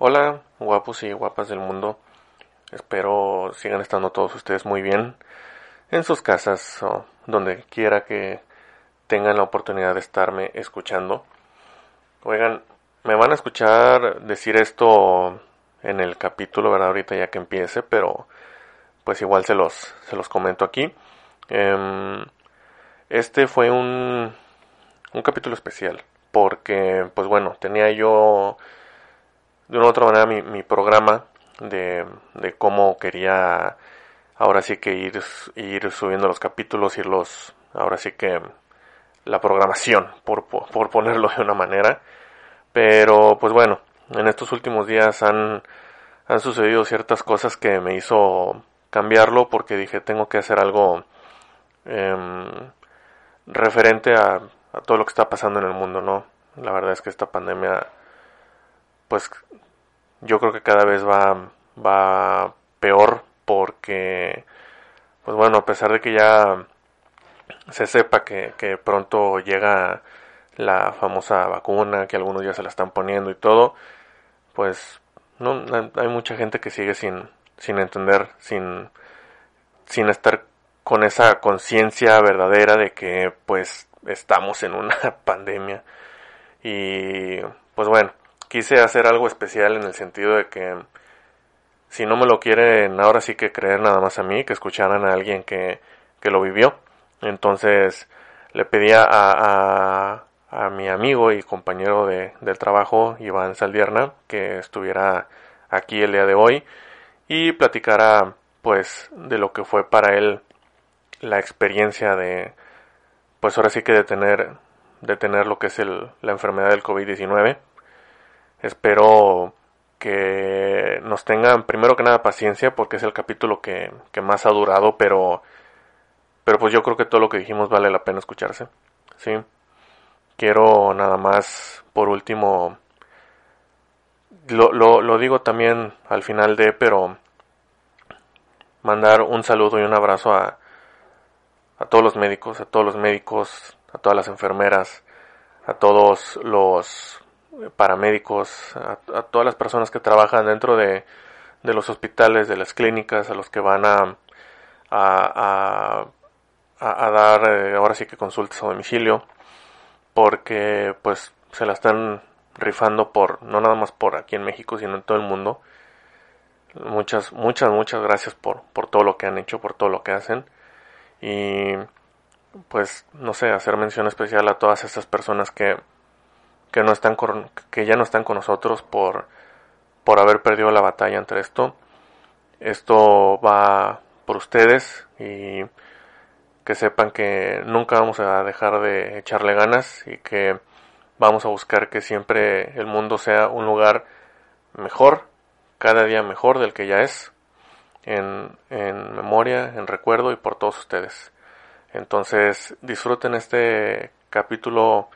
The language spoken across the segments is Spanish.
Hola, guapos y guapas del mundo. Espero sigan estando todos ustedes muy bien en sus casas o donde quiera que tengan la oportunidad de estarme escuchando. Oigan, me van a escuchar decir esto en el capítulo, ¿verdad? Ahorita ya que empiece, pero pues igual se los, se los comento aquí. Em, este fue un, un capítulo especial porque, pues bueno, tenía yo de una u otra manera mi, mi programa de, de, cómo quería ahora sí que ir, ir subiendo los capítulos, irlos, ahora sí que la programación, por, por ponerlo de una manera. Pero, pues bueno, en estos últimos días han, han sucedido ciertas cosas que me hizo cambiarlo porque dije tengo que hacer algo eh, referente a, todo lo que está pasando en el mundo, ¿no? La verdad es que esta pandemia, pues yo creo que cada vez va, va peor porque, pues bueno, a pesar de que ya se sepa que, que pronto llega la famosa vacuna, que algunos ya se la están poniendo y todo, pues no hay mucha gente que sigue sin, sin entender, sin, sin estar con esa conciencia verdadera de que pues estamos en una pandemia. Y pues bueno, quise hacer algo especial en el sentido de que si no me lo quieren ahora sí que creer nada más a mí, que escucharan a alguien que, que lo vivió. Entonces le pedía a, a, mi amigo y compañero de, del trabajo, Iván Saldierna, que estuviera aquí el día de hoy y platicara pues de lo que fue para él la experiencia de pues ahora sí que de tener de tener lo que es el, la enfermedad del COVID-19. Espero que nos tengan primero que nada paciencia porque es el capítulo que, que más ha durado, pero pero pues yo creo que todo lo que dijimos vale la pena escucharse. Sí. Quiero nada más por último lo, lo, lo digo también al final de, pero mandar un saludo y un abrazo a, a todos los médicos, a todos los médicos, a todas las enfermeras, a todos los paramédicos, a, a todas las personas que trabajan dentro de, de, los hospitales, de las clínicas, a los que van a, a, a, dar eh, ahora sí que consultas a domicilio, porque pues se la están rifando por, no nada más por aquí en México, sino en todo el mundo. Muchas, muchas, muchas gracias por, por todo lo que han hecho, por todo lo que hacen. Y pues, no sé, hacer mención especial a todas estas personas que, que no están con, que ya no están con nosotros por, por haber perdido la batalla entre esto. Esto va por ustedes y que sepan que nunca vamos a dejar de echarle ganas y que vamos a buscar que siempre el mundo sea un lugar mejor, cada día mejor del que ya es, en, en memoria, en recuerdo y por todos ustedes. Entonces disfruten este capítulo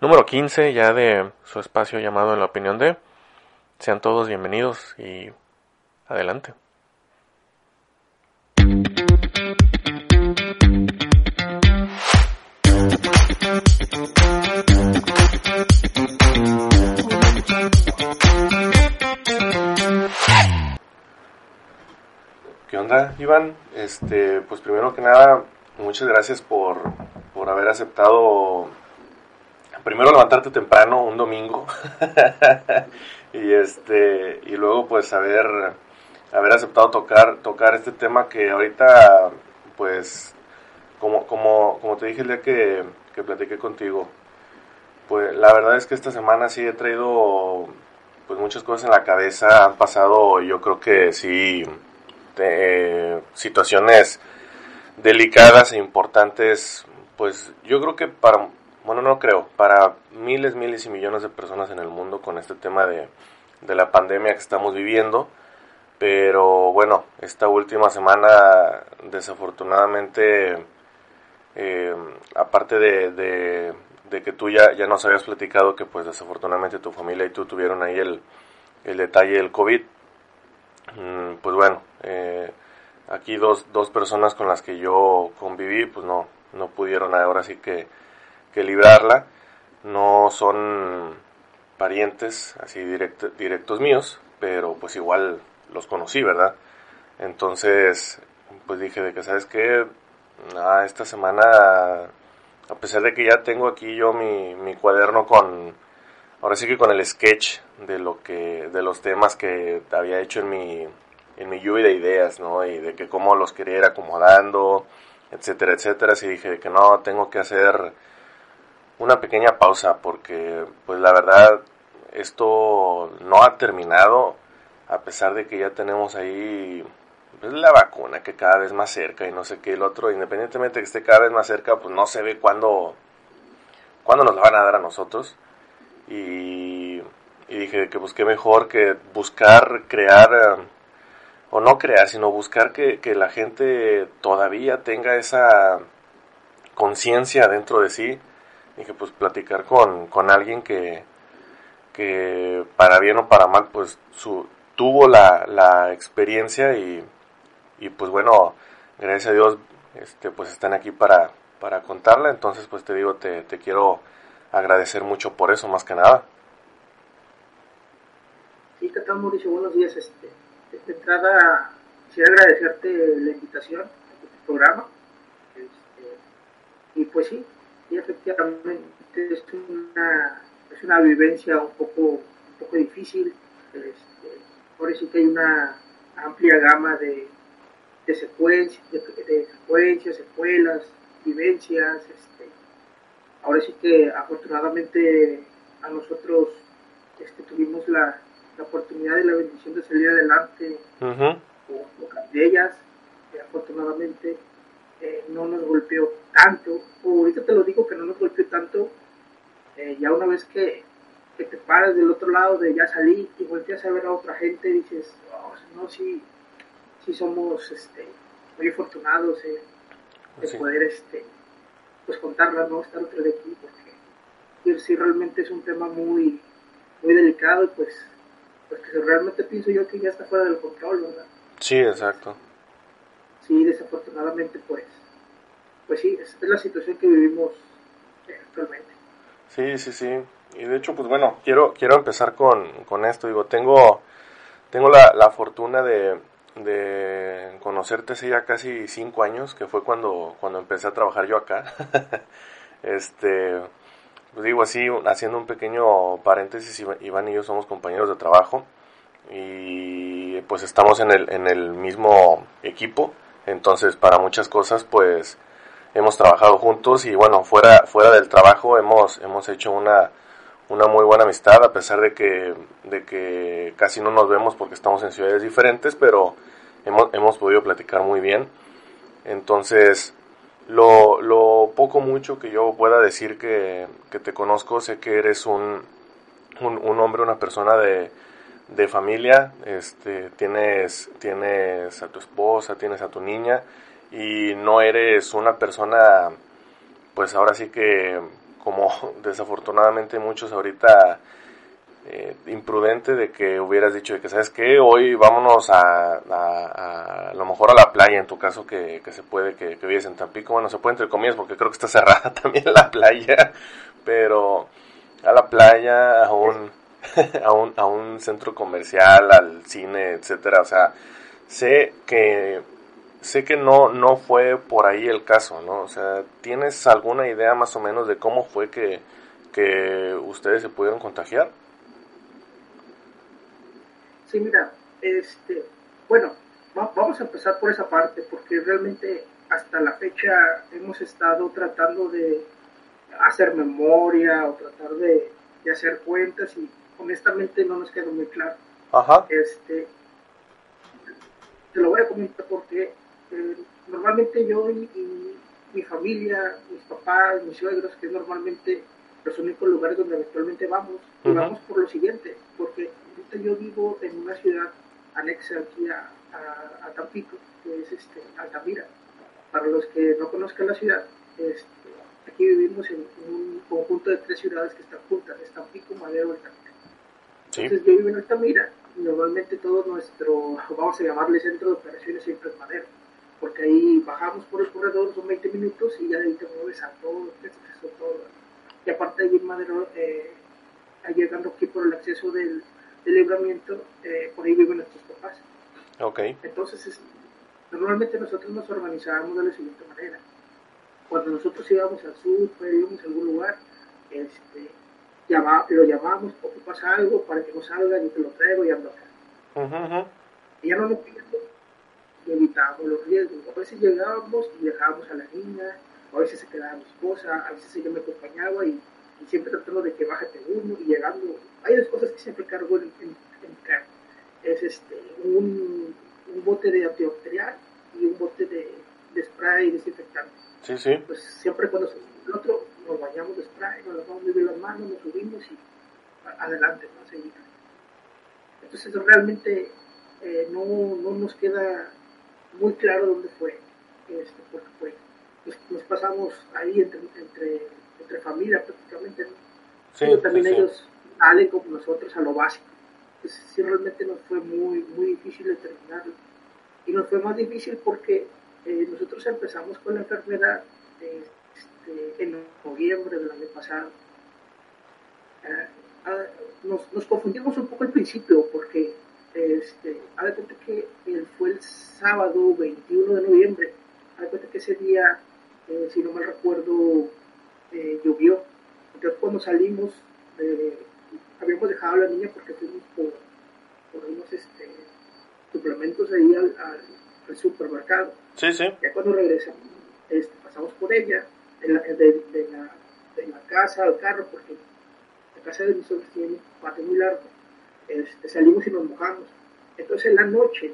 número 15 ya de su espacio llamado En la opinión de. Sean todos bienvenidos y adelante. ¿Qué onda, Iván? Este, pues primero que nada, muchas gracias por, por haber aceptado primero levantarte temprano un domingo y este y luego pues haber haber aceptado tocar tocar este tema que ahorita pues como como como te dije el día que, que platiqué contigo pues la verdad es que esta semana sí he traído pues muchas cosas en la cabeza. Han pasado yo creo que sí eh, situaciones delicadas e importantes, pues yo creo que para, bueno, no creo, para miles, miles y millones de personas en el mundo con este tema de, de la pandemia que estamos viviendo. Pero bueno, esta última semana desafortunadamente, eh, aparte de, de, de, que tú ya, ya nos habías platicado que pues desafortunadamente tu familia y tú tuvieron ahí el, el detalle del COVID, Mm, pues bueno, eh, aquí dos, dos personas con las que yo conviví, pues no, no pudieron ahora sí que, que librarla. No son, parientes así directos míos, pero pues igual los conocí, ¿verdad? Entonces, pues dije de que, ¿sabes qué? Ah, esta semana, a pesar de que ya tengo aquí yo mi, cuaderno con, ahora sí que con el sketch de lo que, de los temas que había hecho en mi, en mi lluvia de ideas, ¿no? Y de que cómo los quería ir acomodando, etcétera, etcétera. Así dije que no, tengo que hacer una pequeña pausa porque, pues la verdad, esto no ha terminado, a pesar de que ya tenemos ahí pues, la vacuna que cada vez más cerca y no sé qué, el otro, independientemente de que esté cada vez más cerca, pues no se ve cuándo, cuándo nos la van a dar a nosotros. Y, y dije que pues qué mejor que buscar crear o no crear, sino buscar que, la gente todavía tenga esa conciencia dentro de sí que pues platicar con, con alguien que, que para bien o para mal pues su, tuvo la, la experiencia y, y pues bueno, gracias a Dios este, pues están aquí para, para contarla, entonces pues te digo, te, te quiero agradecer mucho por eso más que nada. Sí, ¿qué tal Mauricio? Buenos días. Este, de entrada, quisiera agradecerte la invitación a tu programa. Este, y pues sí, y efectivamente es una, es una vivencia un poco, un poco difícil. Este, ahora sí que hay una amplia gama de, de, secuencias, de, secuencias, secuelas, vivencias. Este, ahora sí que afortunadamente a nosotros este, tuvimos la, la oportunidad y la bendición de salir adelante uh de ellas, que afortunadamente eh, no nos golpeó tanto, o ahorita te lo digo que no nos golpeó tanto, eh, ya una vez que, que, te paras del otro lado de ya salir y volteas a ver a otra gente, dices, oh, no, sí, sí somos este, muy afortunados eh, de poder este, pues contarla, no estar otro de aquí, porque sí realmente es un tema muy, muy delicado y pues porque realmente pienso yo que ya está fuera del control, ¿verdad? Sí, exacto. Sí, desafortunadamente pues, pues sí, es, la situación que vivimos actualmente. Sí, sí, sí. Y de hecho, pues bueno, quiero, quiero empezar con, con esto. Digo, tengo, tengo la, la fortuna de, de conocerte hace ya casi cinco años, que fue cuando, cuando empecé a trabajar yo acá. este, pues digo así, haciendo un pequeño paréntesis, Iván y yo somos compañeros de trabajo y pues estamos en el, en el mismo equipo, entonces para muchas cosas pues hemos trabajado juntos y bueno, fuera, fuera del trabajo hemos, hemos hecho una, una muy buena amistad a pesar de que, de que casi no nos vemos porque estamos en ciudades diferentes, pero hemos, hemos podido platicar muy bien. Entonces, lo, lo poco mucho que yo pueda decir que, te conozco, sé que eres un, un, hombre, una persona de, de, familia, este, tienes, tienes a tu esposa, tienes a tu niña y no eres una persona, pues ahora sí que como desafortunadamente muchos ahorita eh, imprudente de que hubieras dicho de que, ¿sabes qué? Hoy vámonos a, a, lo mejor a la playa, en tu caso que, que se puede, que, que, vives en Tampico. Bueno, se puede entre comillas porque creo que está cerrada también la playa, pero a la playa, a a un, a un centro comercial, al cine, etcétera. O sea, sé que sé que no, no fue por ahí el caso, ¿no? O sea, ¿tienes alguna idea más o menos de cómo fue que, que ustedes se pudieron contagiar? Sí, mira, este, bueno, vamos a empezar por esa parte, porque realmente hasta la fecha hemos estado tratando de hacer memoria o tratar de, hacer cuentas y honestamente no nos quedó muy claro. Ajá. Este, te lo voy a comentar porque eh, normalmente yo y, mi familia, mis papás, mis suegros, que es normalmente los únicos lugares donde actualmente vamos, y vamos por lo siguiente, porque yo vivo en una ciudad anexa aquí a, a, Tampico, que es este, Altamira. Para los que no conozcan la ciudad, este, aquí vivimos en, un conjunto de tres ciudades que están juntas, es Tampico, Madero y Entonces yo vivo en Altamira normalmente todo nuestro, vamos a llamarle centro de operaciones siempre es Madero, porque ahí bajamos por los corredores, son 20 minutos y ya de ahí te mueves a todo, todo. Y aparte ahí en Madero... Eh, llegando aquí por el acceso del, libramiento, eh, por ahí viven nuestros papás. Ok. Entonces, normalmente nosotros nos organizábamos de la siguiente manera. Cuando nosotros íbamos al súper, íbamos a algún lugar, este, lo llamábamos, pasa algo para que no salga, y te lo traigo y ando acá. Y ya no nos y evitábamos los riesgos. A veces llegábamos y dejábamos a la niña, a veces se quedaba mi esposa, a veces ella me acompañaba y, siempre tratando de que bájate uno y llegando. Hay dos cosas que siempre cargo en, mi carro. Es este, un, un, bote de antibacterial y un bote de, de spray desinfectante. Sí, sí. Pues siempre cuando el otro nos bañamos de spray, nos lavamos muy bien las manos, nos subimos y adelante, ¿no? Seguir. Entonces realmente eh, no, no nos queda muy claro dónde fue, este, porque fue. Nos, pasamos ahí entre, entre, entre familia prácticamente, Pero también ellos salen como nosotros a lo básico. Pues sí, realmente nos fue muy, muy difícil determinarlo. Y nos fue más difícil porque eh, nosotros empezamos con la enfermedad este, en noviembre del año pasado. Ah, nos, nos confundimos un poco al principio porque este, a cuenta que fue el sábado 21 de noviembre, a cuenta que ese día, eh, si no mal recuerdo, eh, llovió. Entonces cuando salimos, eh, habíamos dejado a la niña porque fuimos por, por unos este, suplementos ahí al, al, supermercado. Sí, sí. Ya cuando regresamos, este, pasamos por ella, de, la, de, la, de la casa al carro, porque la casa de mis suegros tiene un patio muy largo este, salimos y nos mojamos. Entonces en la noche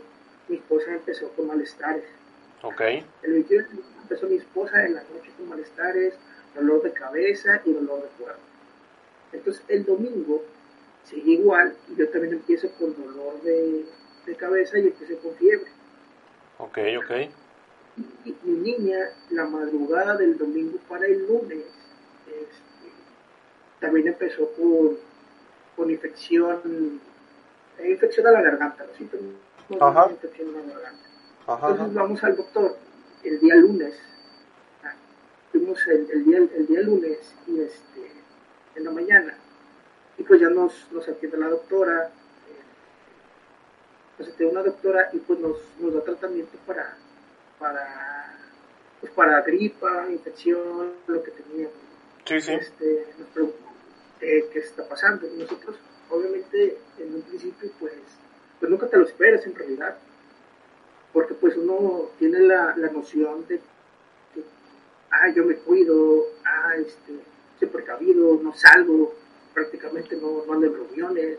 mi esposa empezó con malestares. Ok. El 21 empezó mi esposa en la noche con malestares, dolor de cabeza y dolor de cuerpo. Entonces el domingo sigue igual y yo también empiezo con dolor de, de cabeza y empecé con fiebre. Ok, ok. Y, mi niña, la madrugada del domingo para el lunes, este, también empezó con con infección, eh, infección a la garganta, los síntomas de infección a la garganta. Entonces vamos al doctor el día lunes, ah, fuimos el, el, día, el día lunes y este, en la mañana, y pues ya nos, nos atiende la doctora, eh, nos atiende una doctora y pues nos, nos da tratamiento para, para, pues para gripa, infección, lo que teníamos. Sí, sí. Este, nos preocupa eh, qué está pasando. Y nosotros, obviamente, en un principio, pues, pues nunca te lo esperas en realidad, porque pues uno tiene la, la noción de que, ah, yo me cuido, ah, este, soy precavido, no salgo, prácticamente no, no ando en reuniones,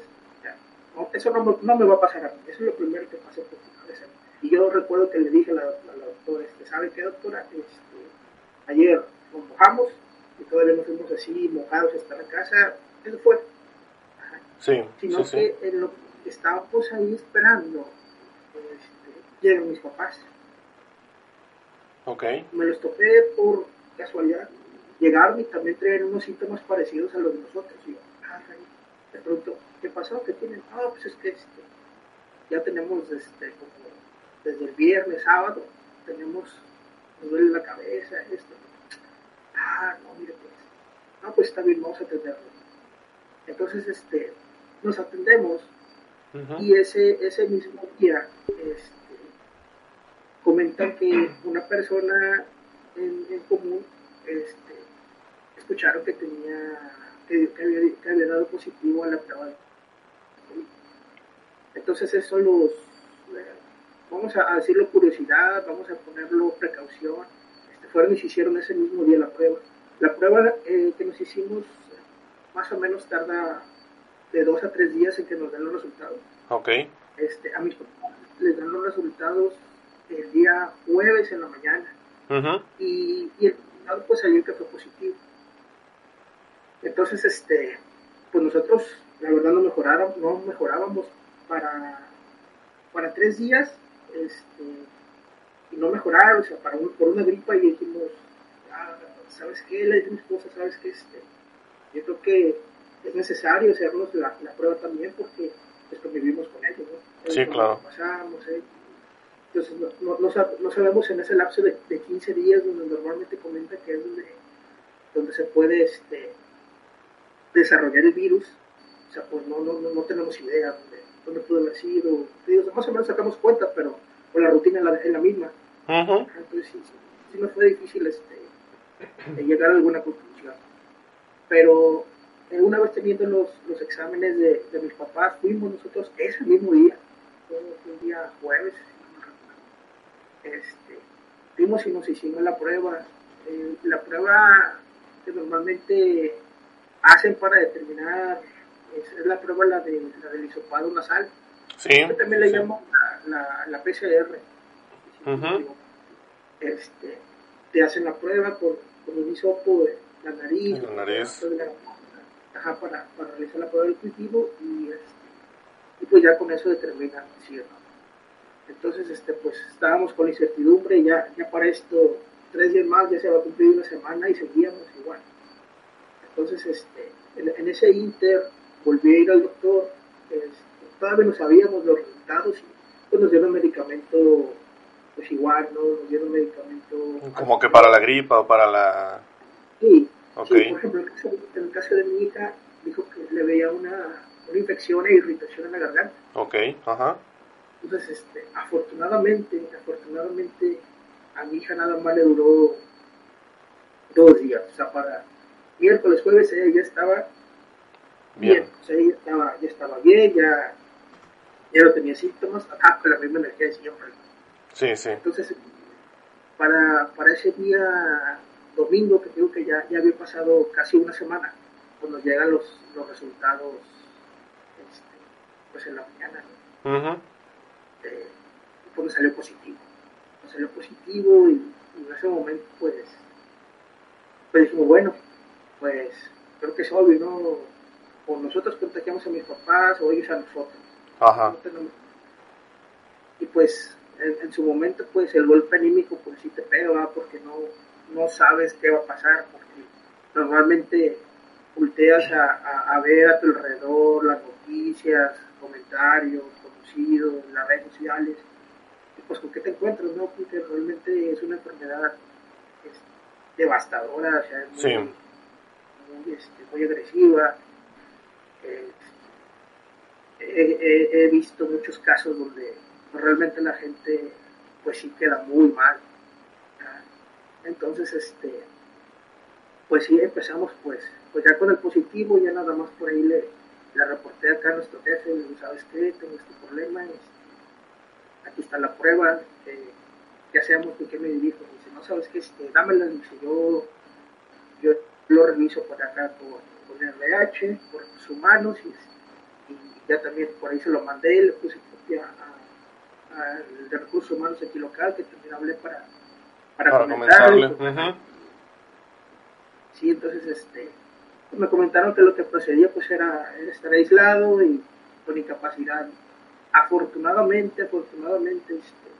eso no me, no me, va a pasar a mí, eso es lo primero que pasa por mi cabeza. Y yo recuerdo que le dije a la, doctora, este, ¿sabe qué doctora? Este, ayer nos mojamos, y todavía nos fuimos así mojados hasta la casa, eso fue. Sí, Sino que en lo ahí esperando, este, llegan mis papás. Ok. Me los topé por casualidad. Llegaron y también traían unos síntomas parecidos a los de nosotros. Y yo, ah, de pronto, ¿qué pasó? ¿Qué tienen? Ah, pues es que este, ya tenemos este, como desde el viernes, sábado, tenemos, nos duele la cabeza, esto, ah, no, mire pues, no, pues está bien, vamos a atenderlo. Entonces, este, nos atendemos y ese, ese mismo día este, comentan que una persona en, común este, escucharon que tenía que, había, dado positivo a la prueba entonces eso los vamos a decirlo curiosidad vamos a ponerlo precaución fueron y se hicieron ese mismo día la prueba. La prueba eh, que nos hicimos más o menos tarda de dos a tres días en que nos den los resultados. Ok. Este, a mis papás les dan los resultados el día jueves en la mañana. y, y, el resultado pues salió que fue positivo. Entonces, este, pues nosotros la verdad no mejoraron, no mejorábamos para, para tres días, este, y no mejorar, o sea, para por una gripa y dijimos, ah, ¿sabes qué? Le dijimos cosas, ¿sabes qué? Este, yo creo que es necesario hacernos la, la prueba también porque pues convivimos con ellos, ¿no? Sí, claro. Pasamos, ¿eh? Entonces, no, no, no, sabemos en ese lapso de, de, 15 días donde normalmente comenta que es donde, donde se puede este, desarrollar el virus, O sea, pues no, no, no, tenemos idea dónde, dónde pudo haber sido. más o menos sacamos cuenta, pero con la rutina es la, misma. Entonces sí, sí, me fue difícil este, llegar a alguna conclusión. Pero eh, una vez teniendo los, los exámenes de, de, mis papás, fuimos nosotros ese mismo día, fue un día jueves, este, fuimos y nos hicimos la prueba. Eh, la prueba que normalmente hacen para determinar, es, la prueba la, de, la del hisopado nasal. Sí, también le llamo la, la, PCR. este, te hacen la prueba con, con un hisopo de la nariz, la nariz. para, para, realizar la prueba del cultivo y, este, y pues ya con eso determinan si no. Entonces, este, pues estábamos con incertidumbre, ya, ya para esto, tres días más, ya se va a cumplir una semana y seguíamos igual. Entonces, este, en, ese inter, volví a ir al doctor, este, todavía no sabíamos los resultados y pues nos dieron medicamento, pues igual, ¿no? Nos dieron medicamento... Como que para la gripa o para la... Sí, okay. por ejemplo, en el, caso, de mi hija, dijo que le veía una, una infección e irritación en la garganta. Ok, ajá. Entonces, este, afortunadamente, afortunadamente, a mi hija nada más le duró dos días. O sea, para miércoles, jueves ella ya estaba bien. O sea, ella estaba, ya estaba bien, ya, ya no tenía síntomas. Ajá, con la misma energía de siempre. Sí, sí. Entonces, para, para ese día domingo, que digo que ya, ya había pasado casi una semana, cuando llegan los, los resultados, este, pues en la mañana. ¿no? este, pues me salió positivo. Me salió positivo y, en ese momento pues, pues dijimos, bueno, pues creo que es obvio, ¿no? O nosotros contagiamos a mis papás o ellos a nosotros. Ajá. Y pues en, su momento pues el golpe anímico pues sí te pega, porque no, no sabes qué va a pasar, porque normalmente volteas a, a ver a tu alrededor las noticias, comentarios, en las redes sociales, y pues con qué te encuentras, ¿no? Porque realmente es una enfermedad devastadora, o sea, es muy, este, agresiva. He, visto muchos casos donde realmente la gente pues sí queda muy mal. Entonces, este, pues sí empezamos pues, pues ya con el positivo, ya nada más por ahí le, le reporté acá a nuestro jefe, le digo, ¿sabes qué? Tengo este problema, este, aquí está la prueba, eh, ¿qué hacemos? ¿Y qué me dirijo? Dice, no, ¿sabes qué? Este, dámela, dice, yo, yo lo reviso por acá con, con RH, por sus humanos, y, ya también por ahí se lo mandé, le puse copia al de recursos humanos aquí local, que también hablé para, para, para comentarle. Sí, entonces, este, me comentaron que lo que procedía pues era, estar aislado y con incapacidad. Afortunadamente, afortunadamente este,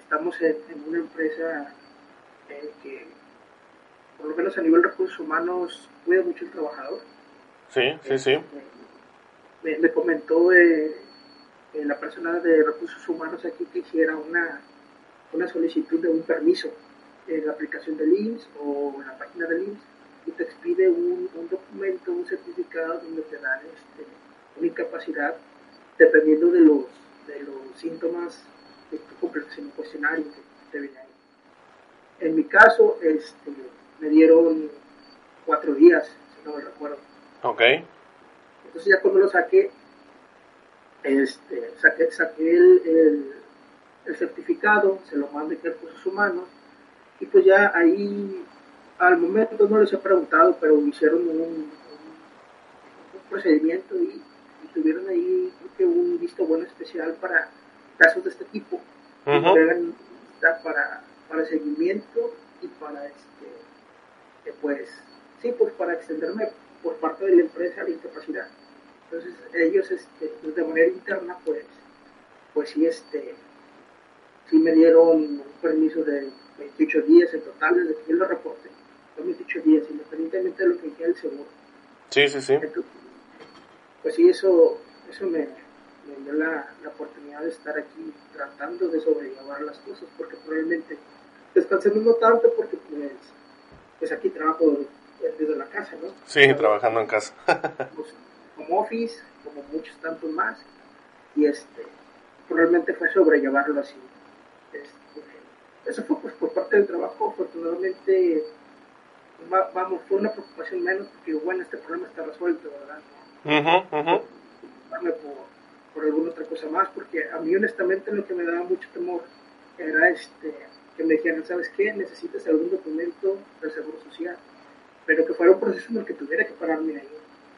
estamos en, una empresa eh, que por lo menos a nivel de recursos humanos cuida mucho el trabajador. Sí, sí, sí. Me, comentó eh, la persona de recursos humanos aquí que hiciera una, una solicitud de un permiso en la aplicación del IMSS o en la página del IMSS y te expide un, un documento, un certificado donde te dan este, una incapacidad dependiendo de los, de los síntomas que tú completas en el cuestionario que te viene ahí. En mi caso, este, me dieron cuatro días, si no me recuerdo. Ok. Entonces ya cuando lo saqué, este, saqué, saqué el, el, el certificado, se lo mandé a recursos humanos, y pues ya ahí al momento no les he preguntado, pero hicieron un, procedimiento y, tuvieron ahí que un visto bueno especial para casos de este tipo. para, para seguimiento y para este pues sí pues para extenderme por parte de la empresa la incapacidad entonces ellos este pues, de manera interna pues pues sí este sí me dieron un permiso de 28 días en total desde que yo lo hemos dicho días, independientemente de lo que quiera el seguro. Sí, sí, sí. pues sí, eso, eso me, me dio la, la, oportunidad de estar aquí tratando de sobrellevar las cosas, porque probablemente descansando no tanto, porque pues, pues aquí trabajo desde la casa, ¿no? Sí, trabajando en casa. Pues, home office, como muchos tantos más, y este, realmente fue sobrellevarlo así. Este, eso fue pues por parte del trabajo, afortunadamente, vamos, fue una preocupación menos, porque bueno, este problema está resuelto, ¿verdad? Uh por, por alguna otra cosa más, porque a mí honestamente lo que me daba mucho temor era este que me dijeran, ¿sabes qué? Necesitas algún documento del Seguro Social, pero que fuera un proceso en el que tuviera que pararme ahí.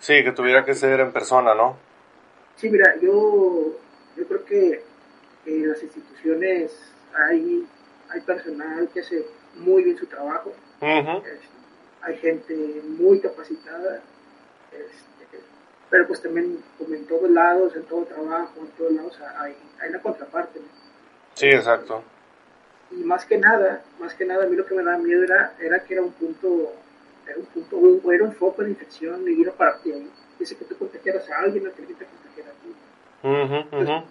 Sí, que tuviera que ser en persona, ¿no? Sí, mira, yo, yo creo que en las instituciones hay, hay personal que hace muy bien su trabajo, hay gente muy capacitada, este, pero pues también como en todos lados, en todo trabajo, en todos lados hay, hay una contraparte. Sí, exacto y más que nada, más que nada, a mí lo que me daba miedo era, era que era un punto, era un punto, un, era un foco de infección y ir a partir ahí. Dice que tú contagiaras a alguien, o que te contagiara a ti.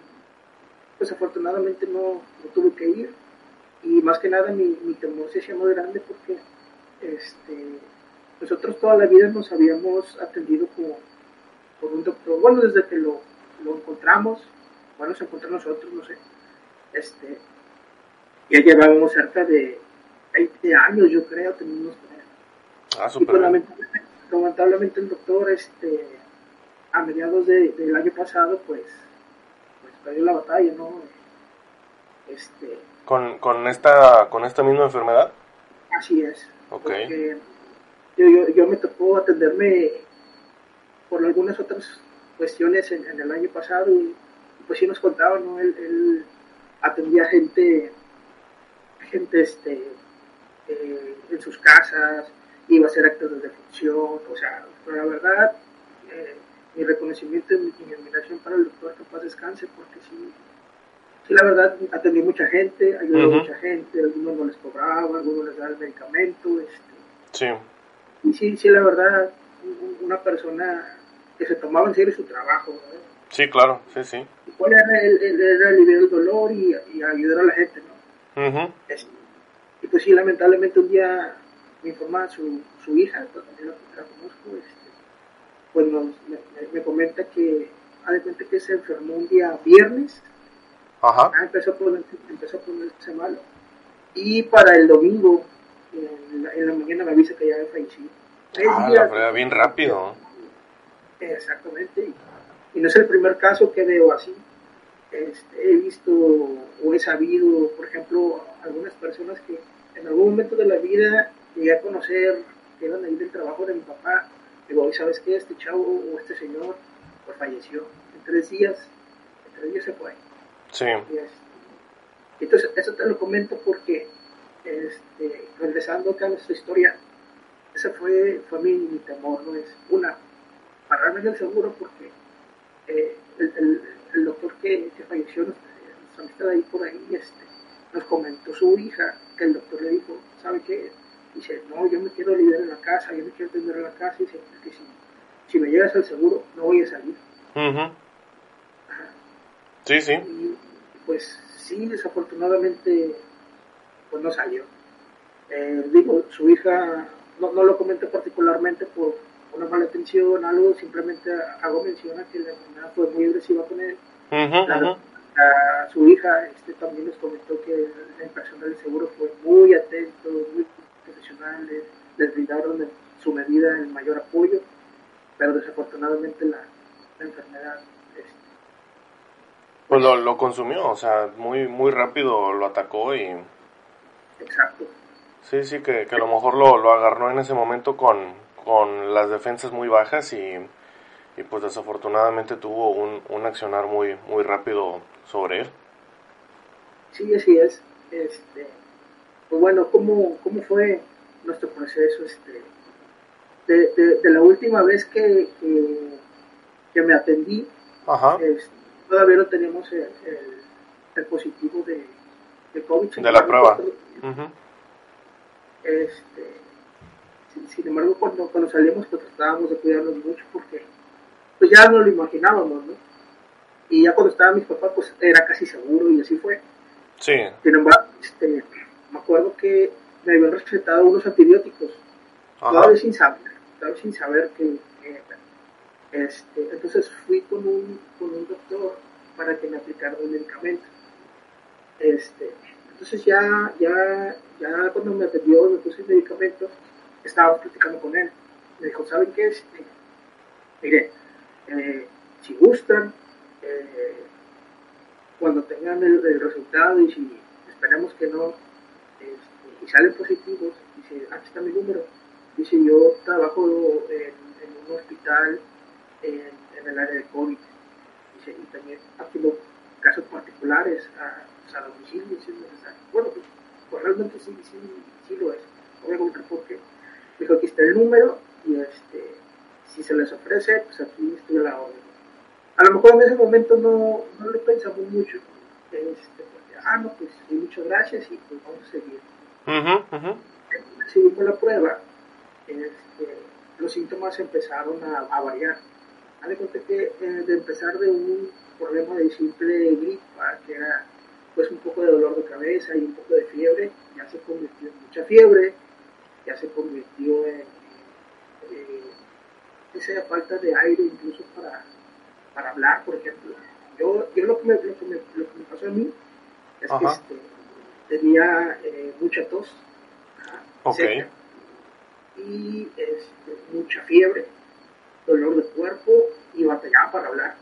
pues, afortunadamente no, no, tuve que ir y más que nada mi, mi temor se hacía muy grande porque este, nosotros toda la vida nos habíamos atendido como por un doctor, bueno, desde que lo, lo encontramos, bueno, se encontró nosotros, no sé, este, ya llevábamos cerca de 20 años, yo creo, tenemos Ah, y pues, lamentablemente, el doctor, este, a mediados del año pasado, pues, pues perdió la batalla, ¿no? Este, ¿Con, con, esta, ¿Con esta misma enfermedad? Así es. Ok. Yo, yo, yo, me tocó atenderme por algunas otras cuestiones en, el año pasado y, pues sí nos contaba, ¿no? Él, él atendía gente gente este, eh, en sus casas, iba a hacer actos de defunción, o sea, la verdad, eh, mi reconocimiento y mi, admiración para el doctor que paz descanse, porque sí, sí, la verdad, atendí mucha gente, ayudó a mucha gente, algunos no les cobraba, algunos les daba el medicamento, este, sí. y sí, sí, la verdad, una persona que se tomaba en serio su trabajo, Sí, claro, sí, sí. Cuál era el, era aliviar el dolor y, y ayudar a la gente, y pues sí, lamentablemente un día me informa su, su hija, también la, conozco, este, pues me, comenta que, a que se enfermó un día viernes, Ajá. Ah, empezó, a ponerse, empezó a ponerse malo, y para el domingo, en la, en la mañana me avisa que ya había fallecido. Ah, la prueba bien rápido. Exactamente, y no es el primer caso que veo así. Este, he visto o he sabido, por ejemplo, algunas personas que en algún momento de la vida llegué a conocer que iban a ir del trabajo de mi papá. Digo, ¿sabes qué? Este chavo o este señor pues falleció en tres días. En tres días se fue. Sí. entonces, eso te lo comento porque, este, regresando acá a nuestra historia, ese fue, fue mi, mi temor, ¿no? Es una, pararme del seguro porque eh, el el doctor que, que falleció, nuestra amistad ahí por ahí, este, nos comentó su hija que el doctor le dijo, ¿sabe qué? Dice, no, yo me quiero liberar en la casa, yo me quiero atender en la casa, y dice, porque si, si me llegas al seguro, no voy a salir. Sí, sí. Y, pues sí, desafortunadamente, pues no salió. Eh, digo, su hija, no, no lo comento particularmente por una mala atención, algo, simplemente hago mención a que la enfermedad fue muy agresiva con él. su hija este, también nos comentó que el personal del seguro fue muy atento, muy profesional, les, brindaron en su medida el mayor apoyo, pero desafortunadamente la, enfermedad... Este, pues lo, lo consumió, o sea, muy, muy rápido lo atacó y... Exacto. Sí, sí, que, que a lo mejor lo, lo agarró en ese momento con, con las defensas muy bajas y, y pues desafortunadamente tuvo un, un, accionar muy, muy rápido sobre él. Sí, así es. Este, pues bueno, ¿cómo, cómo fue nuestro proceso? Este, de, de, la última vez que, que, me atendí, este, todavía no tenemos el, el, positivo de, de COVID. De la prueba. Este, sin embargo, cuando, cuando salimos, pues tratábamos de cuidarnos mucho porque pues ya no lo imaginábamos, ¿no? Y ya cuando estaba mis papás, pues era casi seguro y así fue. Sí. Sin embargo, este, me acuerdo que me habían recetado unos antibióticos, todavía sin saber, todavía sin saber que, Este, entonces fui con un, con un doctor para que me aplicara el medicamento. Este, entonces ya, ya, ya cuando me atendió, me puse el medicamento, estaba platicando con él. Me dijo, ¿saben qué es? Mire, eh, si gustan, eh, cuando tengan el, resultado y si esperemos que no, este, y salen positivos, dice, aquí está mi número. Dice, yo trabajo en, un hospital en, el área de COVID. Dice, y también los casos particulares a, a domicilio si es necesario. Bueno, pues, pues, realmente sí, sí, sí lo es. No voy a por qué. Dijo, aquí está el número y este, si se les ofrece, pues aquí estoy a la orden. A lo mejor en ese momento no, no lo pensamos mucho. Este, porque, ah, no, pues muchas gracias y pues vamos a seguir. Seguimos la prueba. Este, los síntomas empezaron a, variar. Haz de cuenta que eh, de empezar de un problema de simple gripa, que era pues un poco de dolor de cabeza y un poco de fiebre, ya se convirtió en mucha fiebre, ya se convirtió en, esa falta de aire incluso para, para hablar, por ejemplo. Yo, yo lo, que me, lo, que me, lo que me pasó a mí es que este, tenía eh, mucha tos, y este, mucha fiebre, dolor de cuerpo y batallaba para hablar.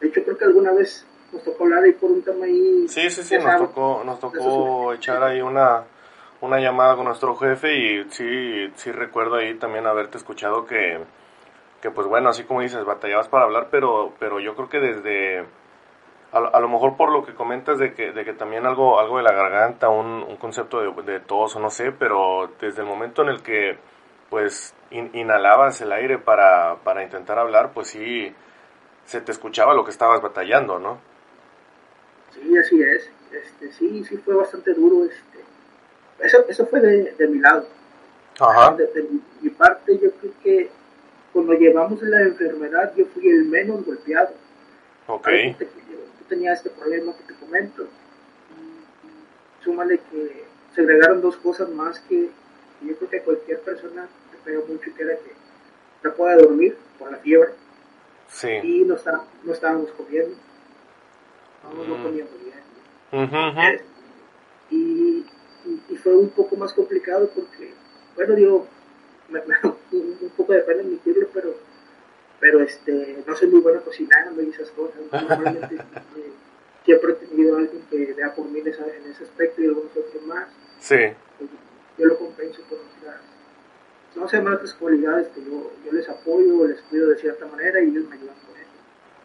De hecho, creo que alguna vez nos tocó hablar ahí por un tema ahí. Sí, sí, sí, nos tocó, nos tocó echar ahí una, una llamada con nuestro jefe y sí, sí recuerdo ahí también haberte escuchado que, que pues bueno, así como dices, batallabas para hablar, pero, pero yo creo que desde, a, lo mejor por lo que comentas de que, de que también algo, algo de la garganta, un, concepto de, de, tos o no sé, pero desde el momento en el que pues inhalabas el aire para, para intentar hablar, pues sí, se te escuchaba lo que estabas batallando, ¿no? Sí, así es. Este, sí, sí fue bastante duro. Este. Eso, eso fue de, de mi lado. Ajá. De, mi parte, yo creo que cuando llevamos la enfermedad, yo fui el menos golpeado. Ok. Yo tenía este problema que te comento. Y, súmale que se agregaron dos cosas más que yo creo que cualquier persona te pega mucho, que era que no pueda dormir por la fiebre. Sí. Y no, está, no estábamos comiendo no, no bien. Uh y, y, fue un poco más complicado porque, bueno, digo, me, un poco de pena admitirlo, pero pero este no soy muy bueno cocinando y esas cosas. Normalmente eh, siempre he tenido a alguien que vea por mí en, esa, en ese aspecto y algunos otros más. Sí. Yo lo compenso con otras, no sé, otras cualidades que yo, yo les apoyo, les cuido de cierta manera y ellos me ayudan con eso.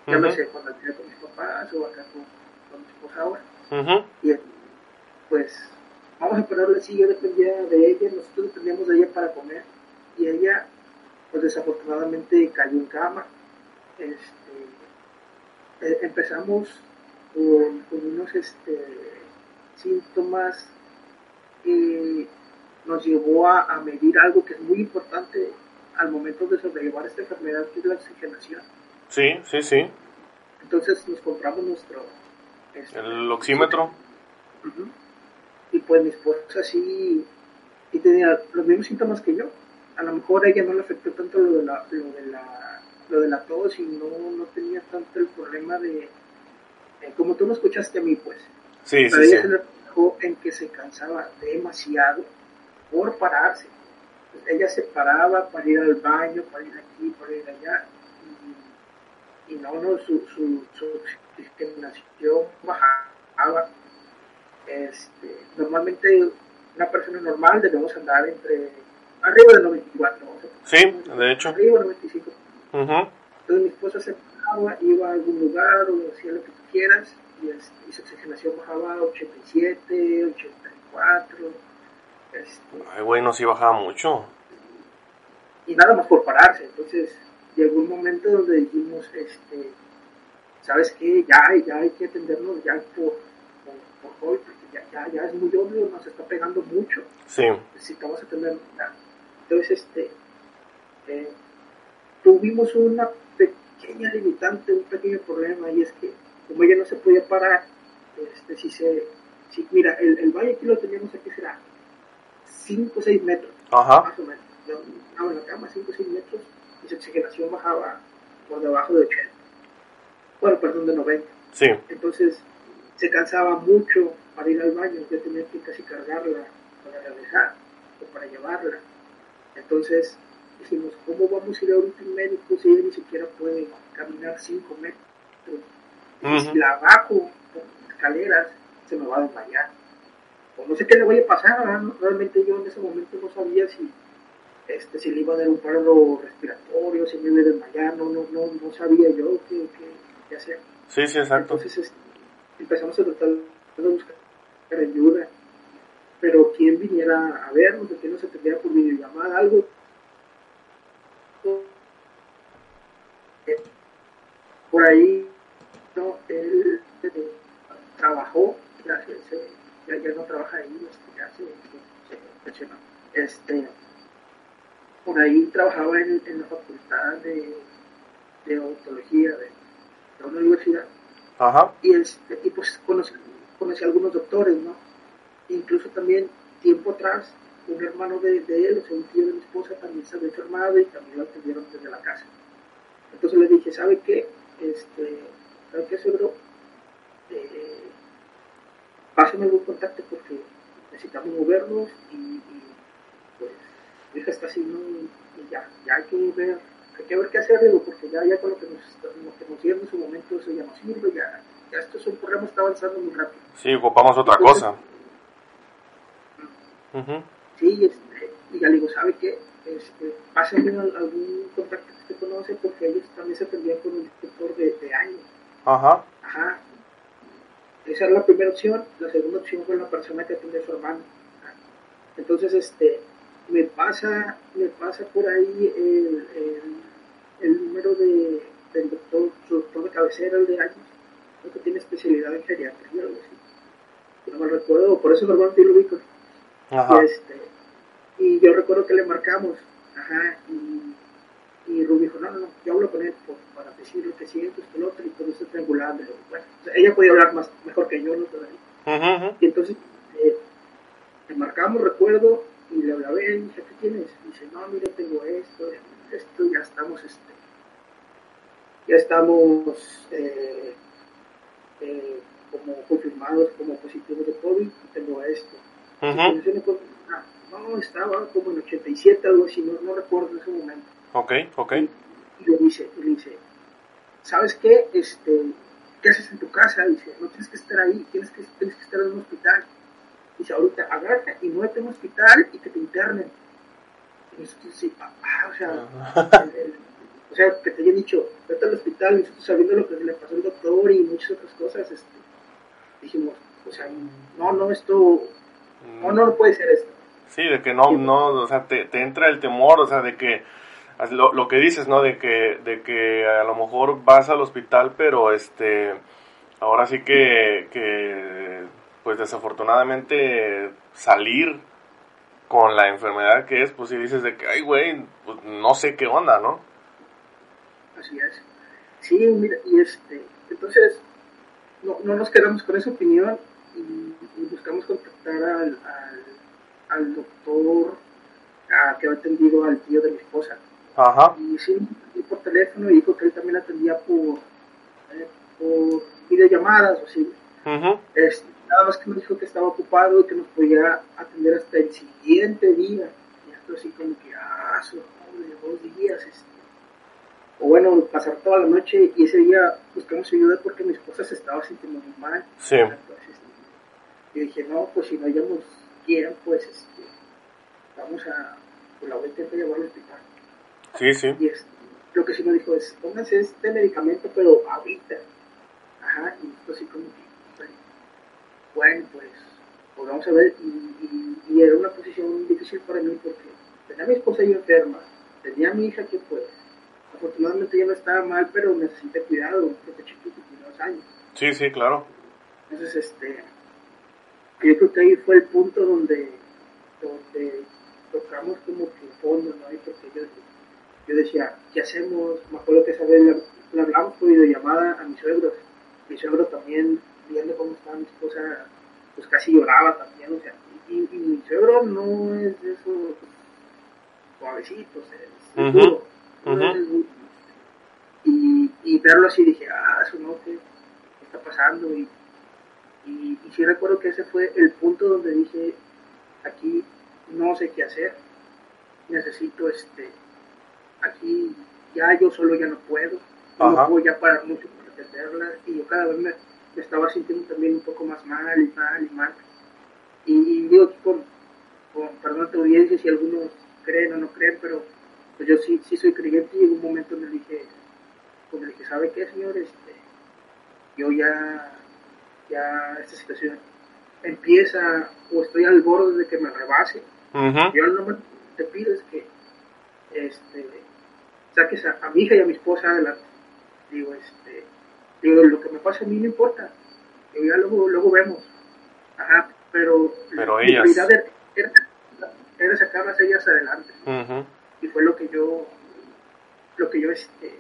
Ya no sé, cuando estoy con mis papás o acá con, con mi esposa ahora. Y pues, vamos a ponerle así, yo dependía de ella, nosotros dependíamos de ella para comer. Y ella, pues desafortunadamente cayó en cama. Este, eh, empezamos con, con, unos este, síntomas que nos llevó a, a medir algo que es muy importante al momento de sobrellevar esta enfermedad, que es la oxigenación. Sí, sí, sí. Entonces nos compramos nuestro... Este, ¿El oxímetro? Y pues mi esposa sí y tenía los mismos síntomas que yo. A lo mejor a ella no le afectó tanto lo de la, lo de la, lo de la tos y no, no tenía tanto el problema de... Eh, como tú me escuchaste a mí, pues. Sí, sí, ella se le dejó en que se cansaba demasiado por pararse. ella se paraba para ir al baño, para ir aquí, para ir allá y no, no, su, su, su discriminación bajaba. Este, normalmente una persona normal debemos andar entre arriba de 94. sí, de hecho. Arriba de 95. Entonces mi esposa se paraba, iba a algún lugar o hacía lo que tú quieras y, este, y su oxigenación bajaba a 87, 84. Este, Ay, güey, no, sí bajaba mucho. Y nada más por pararse, entonces llegó un momento donde dijimos, este, ¿sabes qué? Ya, ya hay que atendernos ya por, por, hoy, porque ya, ya, ya, es muy obvio, nos está pegando mucho. Sí. Necesitamos atendernos ya. Entonces, este, eh, tuvimos una pequeña limitante, un pequeño problema, y es que como ella no se podía parar, este, si se, si, mira, el, el valle aquí lo teníamos aquí será 5 o 6 metros, Ajá. más o menos. Yo en la cama, 5 o 6 metros, y su oxigenación bajaba por debajo de 80. Bueno, perdón, de 90. Sí. Entonces se cansaba mucho para ir al baño, yo tenía que casi cargarla para regresar o para llevarla. Entonces dijimos, ¿cómo vamos a ir ahorita un médico si ella ni siquiera puede caminar 5 metros? Y si la bajo por escaleras, se me va a desmayar. O no sé qué le vaya a pasar, realmente yo en ese momento no sabía si este, si le iba a dar un paro respiratorio, si me iba a desmayar, no, no, no, no sabía yo qué, qué, qué hacer. Sí, sí, exacto. Entonces este, empezamos a tratar de buscar ayuda, pero quien viniera a vernos, que no se atendiera por videollamada, algo. Por ahí, no, él, eh, trabajó, ya, ya, ya, no trabaja ahí, ya se, se, se Este, por ahí trabajaba en, la facultad de, de odontología de, una universidad. Ajá. Y, este, y pues conocí, conocí a algunos doctores, ¿no? Incluso también, tiempo atrás, un hermano de, de, él, o sea, un tío de mi esposa, también se había enfermado y también lo atendieron desde la casa. Entonces le dije, ¿sabe qué? Este, ¿Sabe qué, seguro? Eh, pásame algún contacto porque necesitamos movernos y, pues hija está así, ¿no? Y ya, ya hay que ver, hay que ver qué hacer, digo, porque ya, ya con lo que nos, lo que nos dieron en su momento eso ya no sirve, ya, ya esto es un programa está avanzando muy rápido. Sí, ocupamos otra Entonces, cosa. Uh -huh. Sí, este, y ya le digo, ¿sabe qué? Este, pásenme algún contacto que usted conoce porque ellos también se atendían con un inspector de, de años. Ajá. Ajá. Esa era la primera opción. La segunda opción fue la persona que atendía a su hermano. Entonces, este, me pasa, me pasa por ahí el, el, el número de, del doctor, su doctor de cabecera, el de años, que tiene especialidad en geriatría, algo así. No me recuerdo, por eso normalmente lo ubico. Ajá. Y, este, y yo recuerdo que le marcamos, ajá, y, y dijo, no, no, no, yo hablo con él por, para decir lo que siento, esto, lo otro, y todo esto triangulando. Bueno, o sea, ella podía hablar más, mejor que yo, ¿no? Uh -huh. Y entonces, eh, le marcamos, recuerdo, y le hablaba y dije, ¿qué tienes? Y dice, no, mira, tengo esto, esto, ya estamos, este, ya estamos eh, eh, como confirmados como positivos de COVID, y tengo esto. Uh -huh. Pues, ah, no, estaba como en 87, algo así, no, no recuerdo en ese momento. Ok, ok. Y, y le dice, y le dice, ¿sabes qué? Este, ¿qué haces en tu casa? Dice, no tienes que estar ahí, tienes que, tienes que estar en un hospital. Dice, ahorita agarra y muévete a un hospital y que te internen. Nosotros, sí, papá, o sea, el, el, o sea, que te hayan dicho, vete al hospital, y nosotros sabiendo lo que le pasó al doctor y muchas otras cosas, este, dijimos, o sea, no, no, esto, no, no, no puede ser esto. Sí, de que no, no, o sea, te, te entra el temor, o sea, de que, lo, lo, que dices, ¿no? De que, de que a lo mejor vas al hospital, pero este, ahora sí que, que pues desafortunadamente salir con la enfermedad que es, pues si dices de que, ay, güey, pues no sé qué onda, ¿no? Así es. Sí, mira, y este, entonces, no, no nos quedamos con esa opinión y, y buscamos contactar al, al, al doctor a, que ha atendido al tío de mi esposa. Ajá. Y sí, y por teléfono y dijo que él también atendía por, eh, por videollamadas o así. Uh -huh. este, nada más que me dijo que estaba ocupado y que nos podía atender hasta el siguiente día. Y esto así como que, ah, su dos días. Este. O bueno, pasar toda la noche y ese día buscamos ayuda porque mi esposa se estaba sintiendo muy mal. Sí. Entonces, yo dije, no, pues si no nos quieren, pues este, vamos a, pues la voy a intentar llevar al hospital. Sí, sí. Y este, lo que sí me dijo es, pónganse este medicamento, pero ahorita. Ajá, y esto así como que, bueno, pues, pues vamos a ver, y, y, y, era una posición difícil para mí porque tenía a mi esposa ahí enferma, tenía a mi hija que pues, afortunadamente ya no estaba mal, pero necesita cuidado, porque chiquito, tiene dos años. Sí, sí, claro. Entonces, este, yo creo que ahí fue el punto donde, donde tocamos como que fondo, ¿no? Y porque yo, yo decía, ¿qué hacemos? Me acuerdo que esa vez le hablamos por videollamada a mis suegros, mi suegro también viendo cómo estaba mi esposa, pues casi lloraba también, o sea, y, y mi suegro no es de esos suavecitos, es uh -huh. duro, uh -huh. y y verlo así dije, ah, eso no, ¿qué está pasando? Y, y, y sí recuerdo que ese fue el punto donde dije, aquí no sé qué hacer, necesito este, aquí ya yo solo ya no puedo, no puedo ya parar mucho para atenderla y yo cada vez me, estaba sintiendo también un poco más mal y mal y mal. Y, digo aquí con, con perdón a tu audiencia si algunos creen o no creen, pero pues yo sí, sí soy creyente y en un momento me dije, pues me dije, ¿sabe qué señor? Este, yo ya, ya esta situación empieza o estoy al borde de que me rebase. Yo no me te pido es que este, saques a, mi hija y a mi esposa adelante. Digo, este, digo, lo que me pasa a mí no importa. Digo, ya luego, luego vemos. Ajá, pero, pero mi prioridad era, era, sacarlas ellas adelante. Y fue lo que yo, lo que yo, este,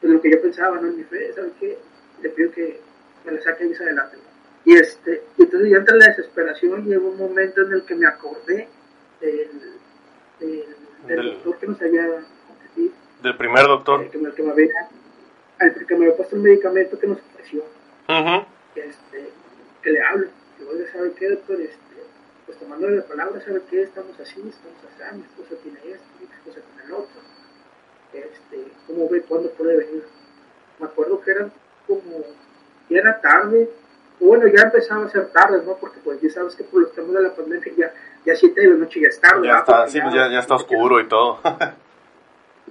pues lo que yo pensaba, ¿no? En mi fe, ¿sabes qué? Le pido que me la saquen ellas adelante. Y este, entonces ya entra la desesperación y llegó un momento en el que me acordé del, del, doctor que nos había del primer doctor el que, me, que me había, el que me había puesto el medicamento que nos ofreció este, que le hablo que oiga sabe qué doctor este pues tomándole la palabra sabe qué estamos así estamos así mi esposa tiene esto mi esposa tiene el otro este cómo ve cuándo puede venir me acuerdo que era como ya era tarde bueno, ya empezaba a ser tarde, ¿no? Porque pues ya sabes que por los temas de la pandemia ya, ya 7 de la noche ya es tarde. Ya está, sí, pues ya, ya, está oscuro y todo.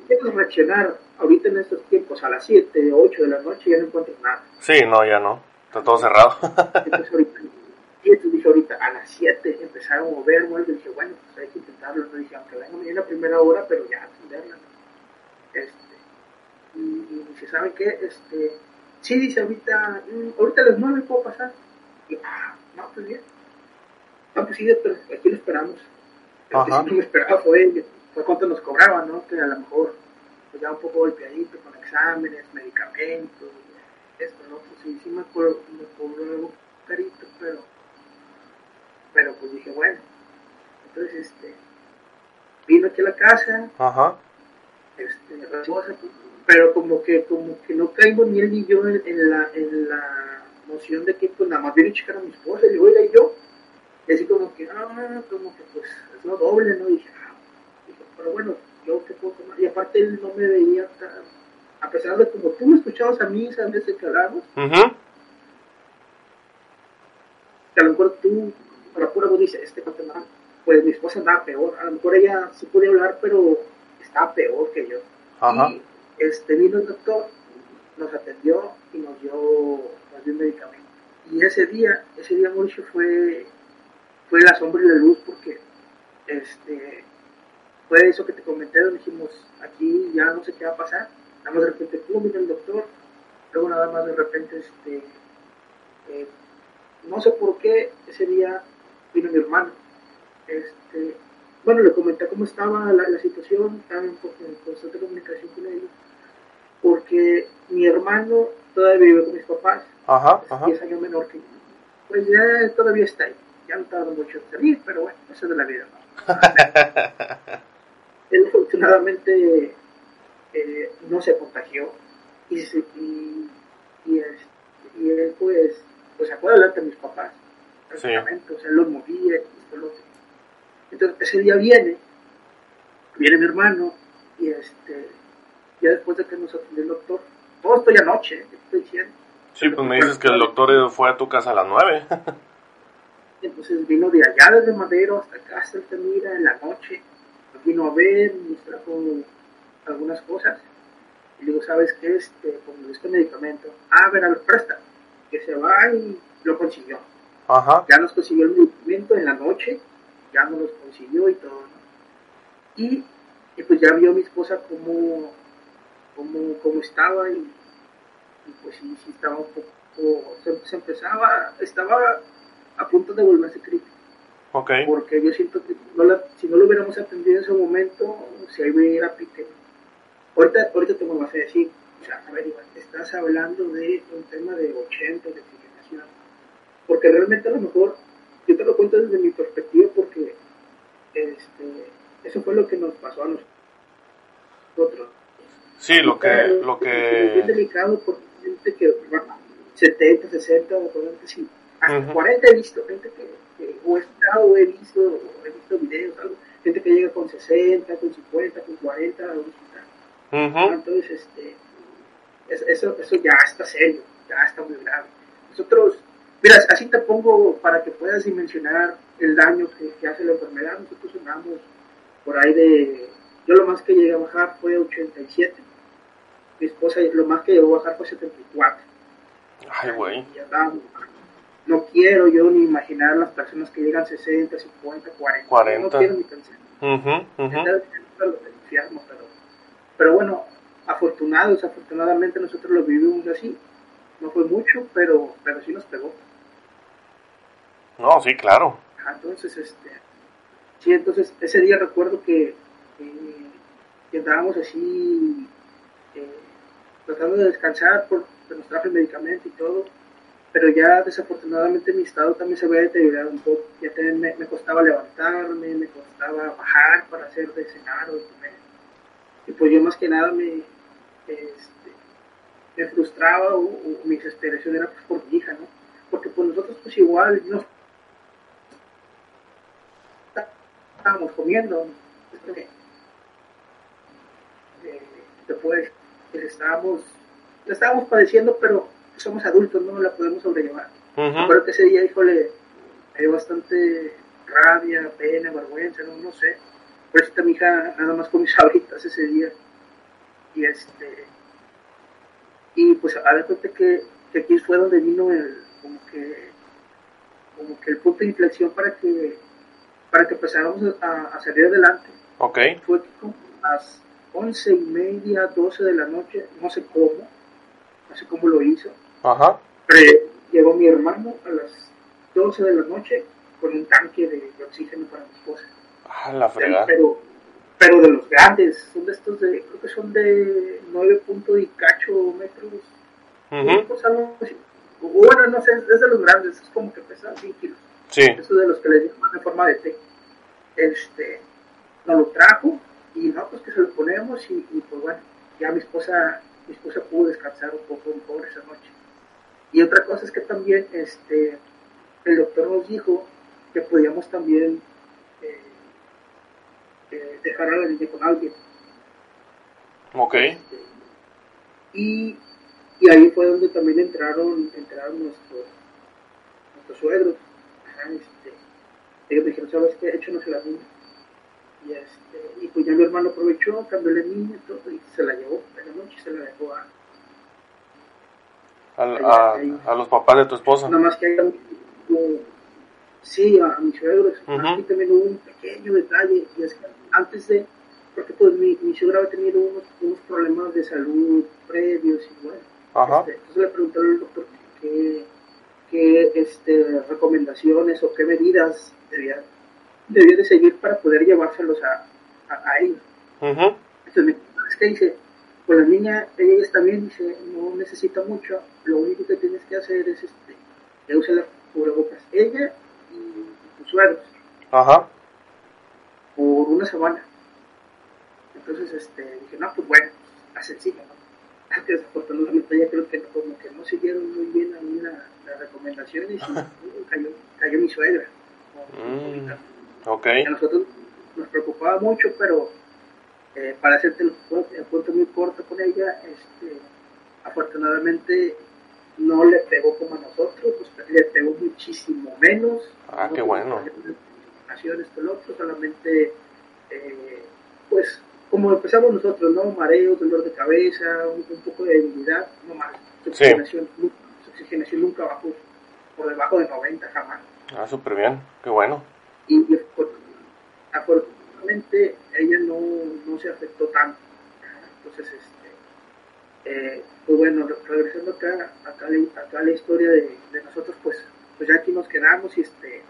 Tienes reaccionar ahorita en estos tiempos a las 7, 8 de la noche ya no encuentras nada. Sí, no, ya no. Está todo cerrado. entonces ahorita, y entonces dije ahorita a las 7 empezaron a mover, bueno, dije, bueno, pues hay que intentarlo. ¿no? Dije, aunque venga mañana la primera hora, pero ya atenderla. Este, y, y dice, ¿saben qué? Este, Sí, dice ahorita, mm, ahorita a las nueve puedo pasar. Y, ah, no, pues bien. No, pues sí, pero aquí lo esperamos. Lo que sí no me esperaba fue, fue cuánto nos cobraban, ¿no? Que a lo mejor, pues ya un poco golpeadito con exámenes, medicamentos, esto, ¿no? Pues sí, sí me acuerdo, me cobró algo carito, pero, pero pues dije, bueno. Entonces, este, vino aquí a la casa. Ajá. Este, pero como que como que no caigo ni él ni yo en, la, en la noción de que pues nada más viene a checar a mi esposa y oiga y yo y así como que ah como que pues es lo doble no y dije, pero bueno yo qué puedo tomar. Y aparte él no me veía tan a pesar de como tú me escuchabas a mí esas veces que hablamos que a lo mejor tú a la pura voz dices este mal pues mi esposa andaba peor a lo mejor ella sí podía hablar pero estaba peor que yo. Ajá. Este, vino el doctor, nos atendió y nos dio, nos dio un medicamento. Y ese día, ese día mucho fue, fue la sombra y la luz porque este, fue eso que te comenté, donde dijimos, aquí ya no sé qué va a pasar, nada más de repente, pum, vino el doctor, luego nada más de repente, este, eh, no sé por qué, ese día vino mi hermano, este, bueno, le comenté cómo estaba la, situación, estaba en, en, constante comunicación con ellos, porque mi hermano todavía vive con mis papás, ajá, ajá. 10 años menor que yo. Pues ya todavía está ahí, ya no tarda mucho en salir, pero bueno, eso es de la vida. ¿no? Él afortunadamente eh, no se contagió y, y, y, y él pues, pues sacó adelante a mis papás, prácticamente, o sea, los movía y lo otro. Entonces ese día viene, viene mi hermano y este ya después de que nos atendió el doctor. Todo esto ya anoche, estoy diciendo. Sí, pues me dices que el doctor fue a tu casa a las nueve. Entonces vino de allá desde Madero hasta acá, hasta Altamira, en la noche. Nos vino a ver, nos trajo algunas cosas. Y digo, ¿sabes qué? Este, como este medicamento, ah, ver, a ver, presta. Que se va y lo consiguió. Ajá. Ya nos consiguió el medicamento en la noche, ya nos lo consiguió y todo. ¿no? Y, y, pues ya vio mi esposa como cómo, estaba y, pues sí, sí estaba un poco, se, empezaba, estaba a punto de volverse crítico. Okay. Porque yo siento que si no lo hubiéramos atendido en ese momento, si ahí hubiera pique. Ahorita, ahorita te vas a decir, o sea, a ver, Iván, estás hablando de un tema de 80, de oxigenación. Porque realmente a lo mejor, yo te lo cuento desde mi perspectiva porque este, eso fue lo que nos pasó a nosotros Sí, lo que... Lo que... Es bien delicado porque gente que, bueno, 70, 60, 40, sí, hasta 40 he visto, gente que, o he o he visto, o he visto videos, algo, gente que llega con 60, con 50, con 40 a un hospital. Ujú. Entonces, este, es- eso, eso ya está serio, ya está muy grave. Nosotros, mira, así te pongo para que puedas dimensionar el daño que, que hace la enfermedad. Nosotros andamos por ahí de, yo lo más que llegué a bajar fue 87. Mi esposa lo más que llegó a bajar fue 74. Ay, güey. Y andábamos. No quiero yo ni imaginar las personas que llegan 60, 50, 40. 40. No quiero ni pensar. Del infierno, pero, pero bueno, afortunados, afortunadamente nosotros lo vivimos así. No fue mucho, pero, pero sí nos pegó. No, sí, claro. Entonces, este, sí, entonces ese día recuerdo que, que, que andábamos así eh, tratando de descansar por nos trajo el medicamento y todo, pero ya desafortunadamente mi estado también se había deteriorado un poco. Ya también me, costaba levantarme, me costaba bajar para hacer de cenar o de comer. Y pues yo más que nada me, este, me frustraba o, o mi desesperación era pues por mi hija, ¿no? Porque pues nosotros pues igual no estábamos comiendo, que, eh, después pues, estábamos, estábamos padeciendo, pero somos adultos, no la podemos sobrellevar. Acuerdo que ese día, híjole, dio bastante rabia, pena, vergüenza, no, no sé. Por eso mi hija nada más con mis abritas ese día. Y este, y pues a ver cuenta que, que aquí fue donde vino el, como que, como que el punto de inflexión para que, para que empezáramos a, a salir adelante Ok. fue que como a las once y media, doce de la noche, no sé cómo, no sé cómo lo hizo, Ajá. pero llegó mi hermano a las 12 de la noche con un tanque de, oxígeno para mi esposa. Ah, la fregada. Pero, pero de los grandes, son de estos de, creo que son de 9 puntos y cacho metros. Ujú. pues, algo Bueno, no sé, es de los grandes, es como que pesan 100 kilos. Sí. Eso de los que les llaman de forma de té. Este, nos lo trajo y no, pues que se lo ponemos y, y, pues bueno, ya mi esposa, mi esposa pudo descansar un poco, un poco esa noche. Y otra cosa es que también este, el doctor nos dijo que podíamos también eh, eh, dejar a la niña con alguien. Ok. Y, y ahí fue donde también entraron, entraron nuestros, nuestros suegros. Ajá, este, ellos me dijeron, ¿sabes qué? Échanos a la niña. Y, este, y pues ya mi hermano aprovechó, cambió la niña y todo, y se la llevó en la noche y se la dejó a... Al- a, a los papás de tu esposa. Nada más que hay como, sí, a, mis suegros. Aquí también hubo un pequeño detalle, y es que antes de, porque pues mi, mi suegra había tenido unos, unos problemas de salud previos y bueno, Ajá. este, entonces le preguntaron al doctor qué, qué este, recomendaciones o qué medidas debía, debía de seguir para poder llevárselos a, a, a ella. Ujú. Entonces me es que dice, pues la niña, ella está bien, dice, no necesita mucho, lo único que tienes que hacer es este, que use las cubrebocas, ella y tus suegros, Ajá. por una semana. Entonces este, dije, no, pues bueno, la sencilla, ¿no? Desafortunadamente ya creo que como que no siguieron muy bien a mí la- las recomendaciones y cayó, cayó mi suegra. Mm. Ok. que a nosotros nos preocupaba mucho, pero eh, para hacerte el, el muy corto con ella, este, afortunadamente no le pegó como a nosotros, pues, le pegó muchísimo menos. Ah, No qué bueno. esto, lo otro, solamente, eh, pues, como empezamos nosotros, ¿no? Mareos, dolor de cabeza, un, un poco de debilidad, no más. Su Sí. oxigenación, nu- su oxigenación nunca bajó por debajo de 90 jamás Ah, súper bien. Qué bueno. y, y afor- afortunadamente ella no, no se afectó tanto. Entonces, este, eh, pues bueno, re- regresando acá, acá, acá la historia de, de nosotros, pues, pues ya aquí nos quedamos y este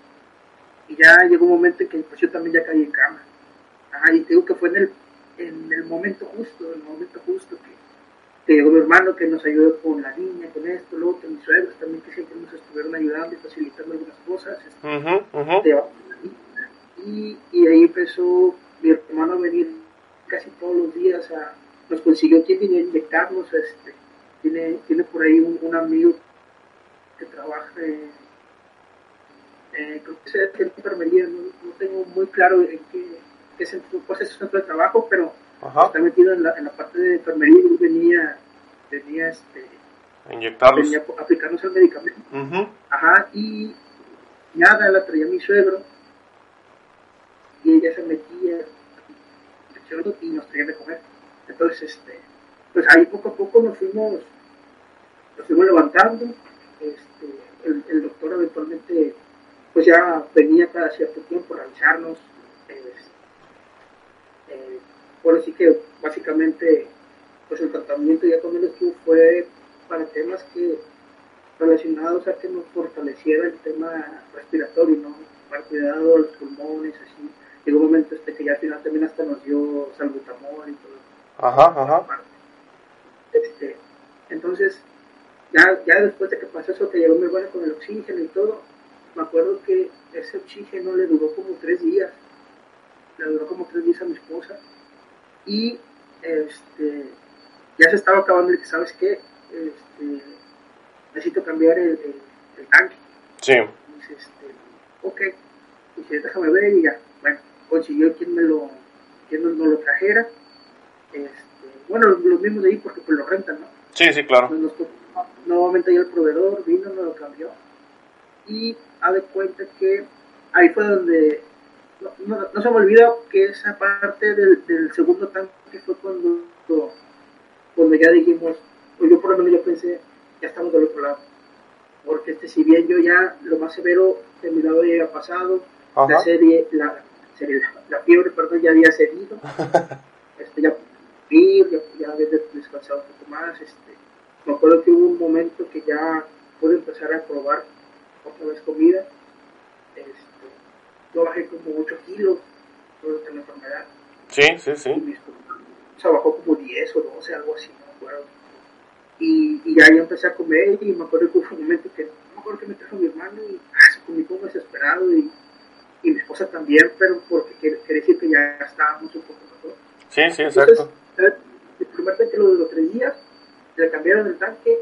y ya llegó un momento en que pues, yo también ya caí en cama. Ajá, y te digo que fue en el, en el momento justo, en el momento justo que, que llegó mi hermano que nos ayudó con la niña, con esto, lo otro, mis suegros también que siempre nos estuvieron ayudando y facilitando algunas cosas. este, y, y ahí empezó mi hermano a venir casi todos los días a, nos consiguió quien a inyectarnos, este, tiene, tiene por ahí un, amigo que trabaja en, eh, creo que es en enfermería, no, tengo muy claro en qué, qué centro, pues es su centro de trabajo, pero está metido en la, en la parte de enfermería y venía, venía este inyectarlos. Venía a aplicarnos el medicamento. Ajá, y nada, la traía mi suegro y ella se metía y nos traía de comer. Entonces, este, pues ahí poco a poco nos fuimos, nos fuimos levantando. Este, el, doctor eventualmente, pues ya venía cada cierto tiempo a revisarnos. eh, bueno, sí que básicamente, pues el tratamiento ya con él estuvo fue para temas que relacionados a que nos fortaleciera el tema respiratorio, ¿no? Para cuidado los pulmones, así. Llegó un momento este que ya al final también hasta nos dio salbutamol y todo. Ajá, ajá. Este, entonces, ya, ya después de que pasó eso, que llegó muy bueno con el oxígeno y todo, me acuerdo que ese oxígeno le duró como tres días. Le duró como tres días a mi esposa. Y este, ya se estaba acabando y que, ¿sabes qué? Este, necesito cambiar el, el, tanque. Sí. Dice, este, ok, dice, déjame ver y ya. Bueno, consiguió quien me lo, quien nos, lo trajera. Este, bueno, los, mismos de ahí porque pues lo rentan, ¿no? Sí, sí, claro. Nos, nuevamente ahí el proveedor vino, nos lo cambió. Y ha de cuenta que ahí fue donde no, no, se me olvida que esa parte del, del segundo tanque fue cuando, cuando ya dijimos, pues yo por lo menos yo pensé, ya estamos del otro lado. Porque este, si bien yo ya lo más severo de mi lado ya había pasado, la serie, la, la, fiebre, perdón, ya había cedido, este, ya ya, ya había descansado un poco más, este, me acuerdo que hubo un momento que ya pude empezar a probar otra vez comida, este, yo bajé como 8 kilos por la enfermedad. Sí, sí, sí. o sea, bajó como 10 o 12, algo así, no me acuerdo y, y ya yo empecé a comer y me acuerdo que hubo un momento que, no me acuerdo que me trajo mi hermano y ah, se comí como desesperado y, y mi esposa también, pero porque quiere, decir que ya estábamos un poco mejor. Sí, sí, exacto. Entonces, el primer tanque lo duró tres días, le cambiaron el tanque,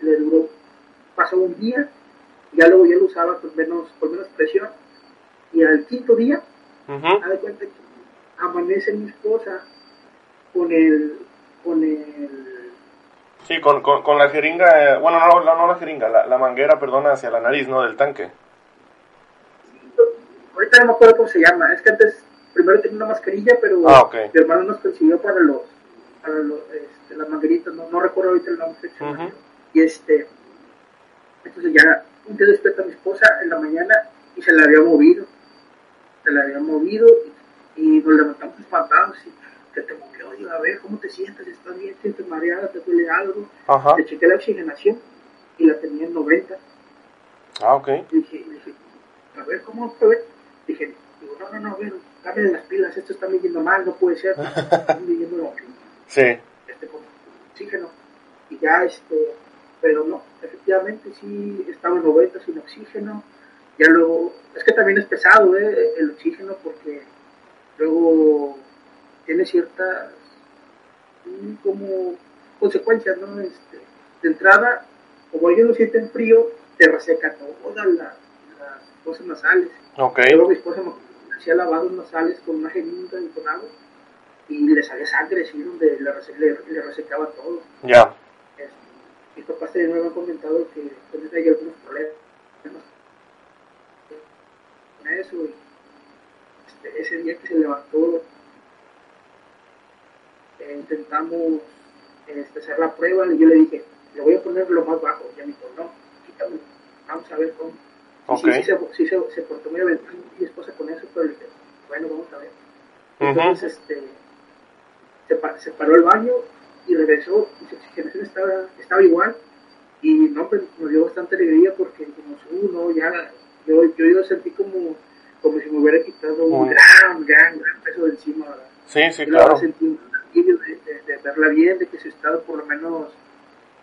le, duró, pasó un día, ya luego ya lo usaba con menos, con menos presión, y al quinto día, uh -huh. cuenta que amanece mi esposa con el, con el Sí, con, con, con la jeringa, eh, bueno, no, no, la jeringa, la, la, manguera, perdona, hacia la nariz, ¿no? Del tanque. Ahorita no me acuerdo cómo se llama, es que antes primero tenía una mascarilla, pero ah, okay. mi hermano nos consiguió para los, para los, este, las mangueritas, no, no recuerdo ahorita el nombre. Uh -huh. Y este, entonces ya un día despierta a mi esposa en la mañana y se la había movido, se la había movido y, y nos levantamos espantados y que te movió, digo, a ver, ¿cómo te sientes? ¿Estás bien? ¿Sientes mareada? ¿Te duele algo? Ajá. Le chequé la oxigenación y la tenía en 90. Ah, ok. Y dije, dije, a ver, ¿cómo fue? Dije, digo, no, no, no, a ver, cambien las pilas, esto está midiendo mal, no puede ser. Están midiendo sí. este, con oxígeno. Y ya, este, pero no, efectivamente sí estaba en 90 sin oxígeno. Ya luego, es que también es pesado ¿eh? el oxígeno porque luego tiene ciertas como consecuencias, ¿no? Este, de entrada, como ellos lo sienten frío, te reseca todas las, las cosas nasales. Okay. Luego mi esposa me hacía lavados nasales con una jeringa y con agua y le salía sangre así donde le, le, le resecaba todo. Ya. Yeah. Mis papás también me habían comentado que hay algunos problemas con eso y este, ese día que se levantó eh, intentamos este, hacer la prueba y yo le dije, le voy a poner lo más bajo. Y me dijo, no, quítame, vamos a ver cómo. Okay. Sí, sí, se, se, se portó muy bien mi esposa con eso, pero le dije, bueno, vamos a ver. Entonces, uh -huh. este, se, se, paró el baño y regresó y su oxigenación estaba, estaba igual. Y no, pues, nos dio bastante alegría porque como uh, no, ya, yo, yo, yo sentí como, como si me hubiera quitado un gran, gran, gran peso de encima. ¿verdad? Sí, sí, yo claro. Sentí, de, de, de, verla bien, de que su estado por lo menos,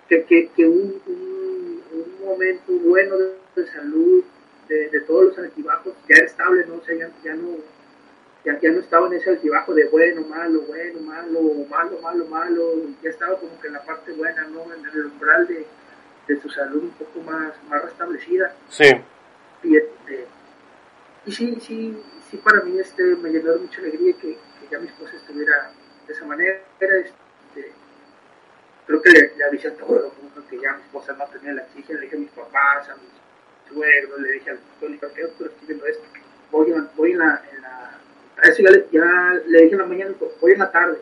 que, que, que un, un, un, momento bueno de, de salud, de, de, todos los altibajos, ya era estable, ¿no? O sea, ya, ya, no, ya, ya no estaba en ese altibajo de bueno, malo, bueno, malo, malo, malo, malo, ya estaba como que en la parte buena, ¿no? En el umbral de, de tu salud un poco más, más restablecida. Sí. Y, este, y sí, sí, sí para mí este, me llenó de mucha alegría que, que ya mi esposa estuviera de esa manera. Este, creo que le, le avisé a todo el mundo que ya mi esposa no tenía la exigencia, le dije a mis papás, a mis suegros, le dije al doctor, le dije, "Ok, doctor, estoy viendo esto, voy, a- voy en la, en la a eso ya le, ya le dije en la mañana, voy en la tarde,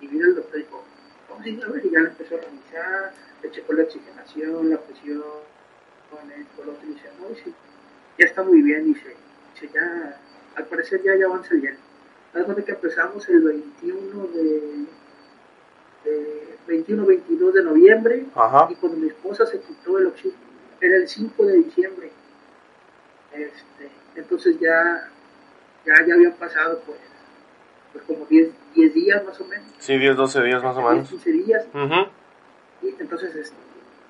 y vino el doctor y dijo, vamos a ir a ver, y ya le empezó a revisar, le checó la oxigenación, la presión, con esto, lo otro, y dice, no, sí, ya está muy bien, dice, dice, ya, al parecer ya, ya van saliendo. Haz cuenta que empezamos el 21 de, de 21-22 de noviembre Ajá. y cuando mi esposa se quitó el oxígeno, era el 5 de diciembre. Este, entonces ya, ya, ya habían pasado pues, pues como 10, 10 días más o menos, Sí, 10, 12 días más o 10, menos. 15 días, Ujú. y entonces este,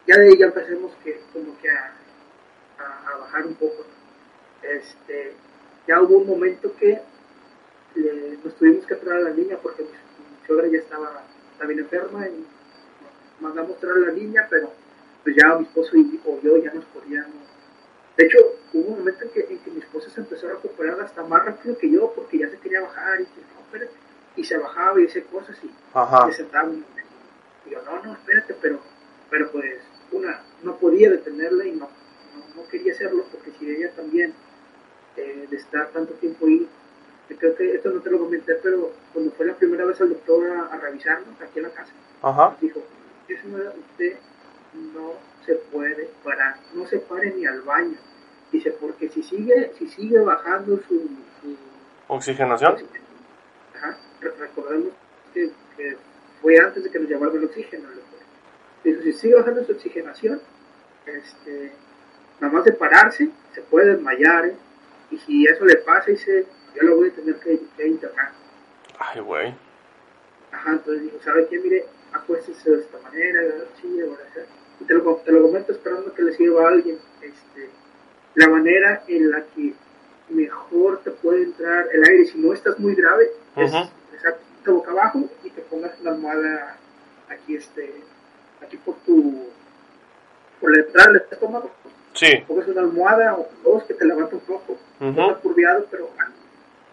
ya de ahí ya empecemos que, como que a, a, a bajar un poco. Este, ya hubo un momento que le- nos tuvimos que traer a la niña porque mi, mi suegra ya estaba también enferma y mandamos traer a la niña, pero pues ya mi esposo y, o yo ya nos podíamos. De hecho, hubo un momento en que, en que mi esposa se empezó a recuperar hasta más rápido que yo porque ya se quería bajar y, no, y se bajaba y hacía cosas y Ajá. se sentaba. Y yo, no, no, espérate, pero, pero pues, una, no podía detenerla y no, no, no quería hacerlo porque si ella también, eh, de estar tanto tiempo ahí, yo creo que esto no te lo comenté, pero cuando fue la primera vez al doctor a, a revisarnos aquí en la casa, Ajá. dijo, señora, usted no se puede parar, no se pare ni al baño. Dice, porque si sigue, si sigue bajando su, su Oxigenación. Ajá. Re- Recordemos que, que fue antes de que nos llamaran el oxígeno. Dijo, si sigue bajando su oxigenación, este, nada más de pararse, se puede desmayar, ¿eh? y si eso le pasa, dice, yo lo voy a tener que, que internar. Ay, güey. Ajá, entonces dijo, ¿sabe qué? Mire, acuéstese de esta manera, sí, ahora sí. Y te lo, te lo comento esperando que le sirva a alguien. Este, la manera en la que mejor te puede entrar el aire, si no estás muy grave, es Ujú. exactamente boca abajo y te pongas una almohada aquí, este, aquí por tu, por la entrada del estómago, Sí. pongas una almohada o dos que te levanta un poco, no está curviado, pero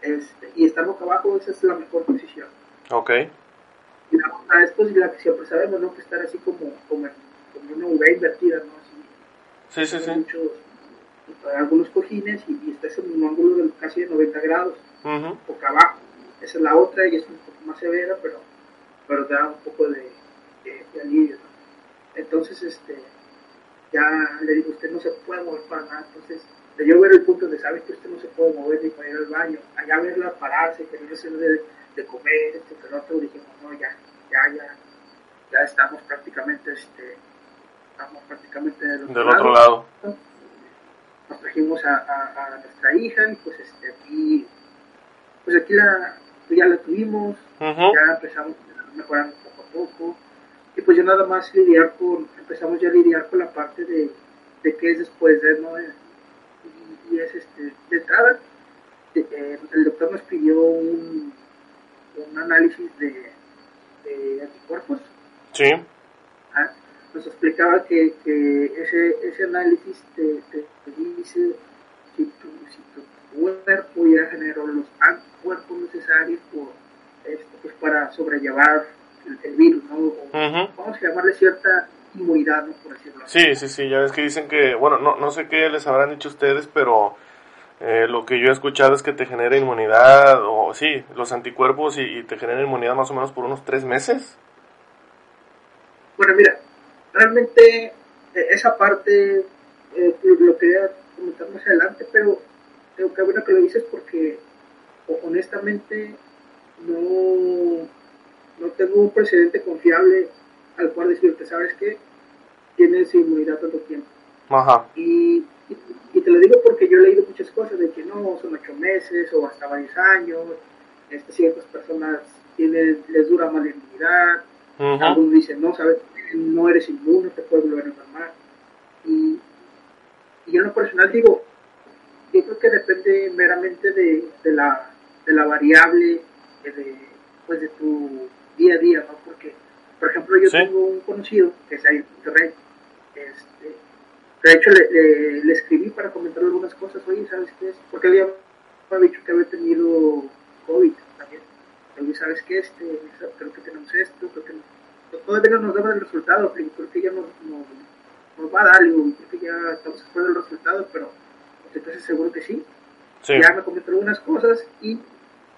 este, y estar boca abajo, esa es la mejor posición. Ok. Y la otra es pues la que siempre sabemos, ¿no? Que estar así como, como, en- como una V invertida, ¿no? Así, Sí, sí, sí. muchos, algunos cojines y, y estás en un ángulo de casi de 90 grados, Ujú. boca abajo. Esa es la otra y es un poco más severa, pero, pero da un poco de, de, de alivio, ¿no? Entonces, este, ya le digo, usted no se puede mover para nada, entonces, de yo ver el punto de sabe que usted no se puede mover ni para ir al baño, allá verla pararse, querer hacer de, de comer, este, que otro, dijimos, no, ya, ya, ya, ya estamos prácticamente, este, estamos prácticamente del otro, Del otro lado. nos trajimos a, a, a nuestra hija y pues este aquí pues aquí la ya la tuvimos. Ya empezamos mejorando poco a poco. Y pues ya nada más lidiar con empezamos ya a lidiar con la parte de, de qué es después de no y, y es este de entrada de- eh, el doctor nos pidió un, un análisis de, de anticuerpos. Sí. Ah, nos explicaba que, que ese, ese análisis te, te- te dice si tu, si tu cuerpo ya generó los anticuerpos necesarios por, este, pues para sobrellevar el, el virus, ¿no? O. Vamos a llamarle cierta inmunidad, ¿no? Por decirlo así. Sí, sí, sí, ya ves que dicen que, bueno, no, no sé qué les habrán dicho ustedes, pero eh, lo que yo he escuchado es que te genera inmunidad, o sí, los anticuerpos y, y te genera inmunidad más o menos por unos tres meses. Bueno, mira, realmente eh, esa parte eh, lo quería comentar más adelante, pero tengo que bueno que lo dices porque honestamente no, no tengo un precedente confiable al cual decirte, ¿sabes qué? Tienes inmunidad tanto tiempo. Ajá. Y, y, y te lo digo porque yo he leído muchas cosas de que no, son ocho meses o hasta varios años, este, ciertas personas tienen, les dura más la inmunidad, algunos dicen, no, sabes, no eres inmune, te puedes volver a enfermar. Y, y yo en lo personal digo, yo creo que depende meramente de, de la, de la variable de, pues de tu día a día, ¿no? Porque, por ejemplo, yo tengo un conocido que es ahí en Monterrey, este, de hecho le, le, escribí para comentar algunas cosas, oye, ¿sabes qué es? Porque había, había dicho que había tenido COVID también, oye, ¿sabes qué? Este, creo que tenemos esto, creo que no. Todavía no nos da el resultado, creo que ya nos, nos, va a dar, creo que ya estamos fuera del resultado, pero entonces seguro que sí. Ya me comentó algunas cosas y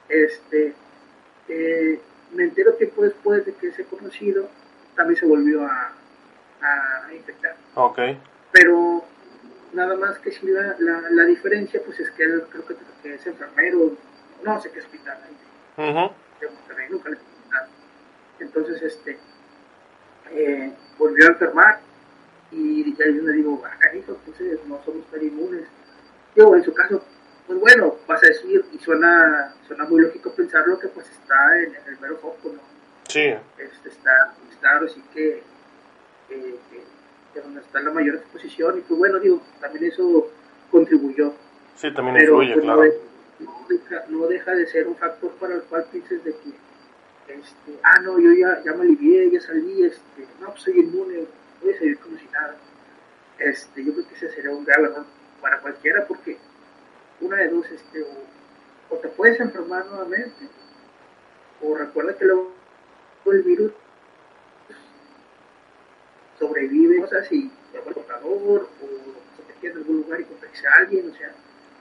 este eh, me entero tiempo después de que ese conocido también se volvió a, a infectar. Ok. Pero nada más que si la, la, diferencia pues es que él creo que, que, es enfermero, no sé qué hospital ahí. nunca le Entonces, este, eh, volvió a enfermar y ya yo le digo, ah, cariño, entonces no somos tan inmunes. Yo, en su caso, pues bueno, vas a decir, y suena, suena muy lógico pensarlo, que pues está en, el mero foco, ¿no? Sí. Este, está, está así que, que, donde está la mayor exposición, y pues bueno, digo, también eso contribuyó. Sí, también influye, pues, claro. No, deja, no deja de ser un factor para el cual pienses de que, este, ah, no, yo ya, ya me alivié, ya salí, este, no, pues soy inmune, voy a salir como si nada. Este, yo creo que ese sería un grave para cualquiera, porque una de dos, este, o, te puedes enfermar nuevamente, o recuerda que luego el virus sobrevive, o sea, si te vuelve portador, o se te queda en algún lugar y contagia a alguien, o sea,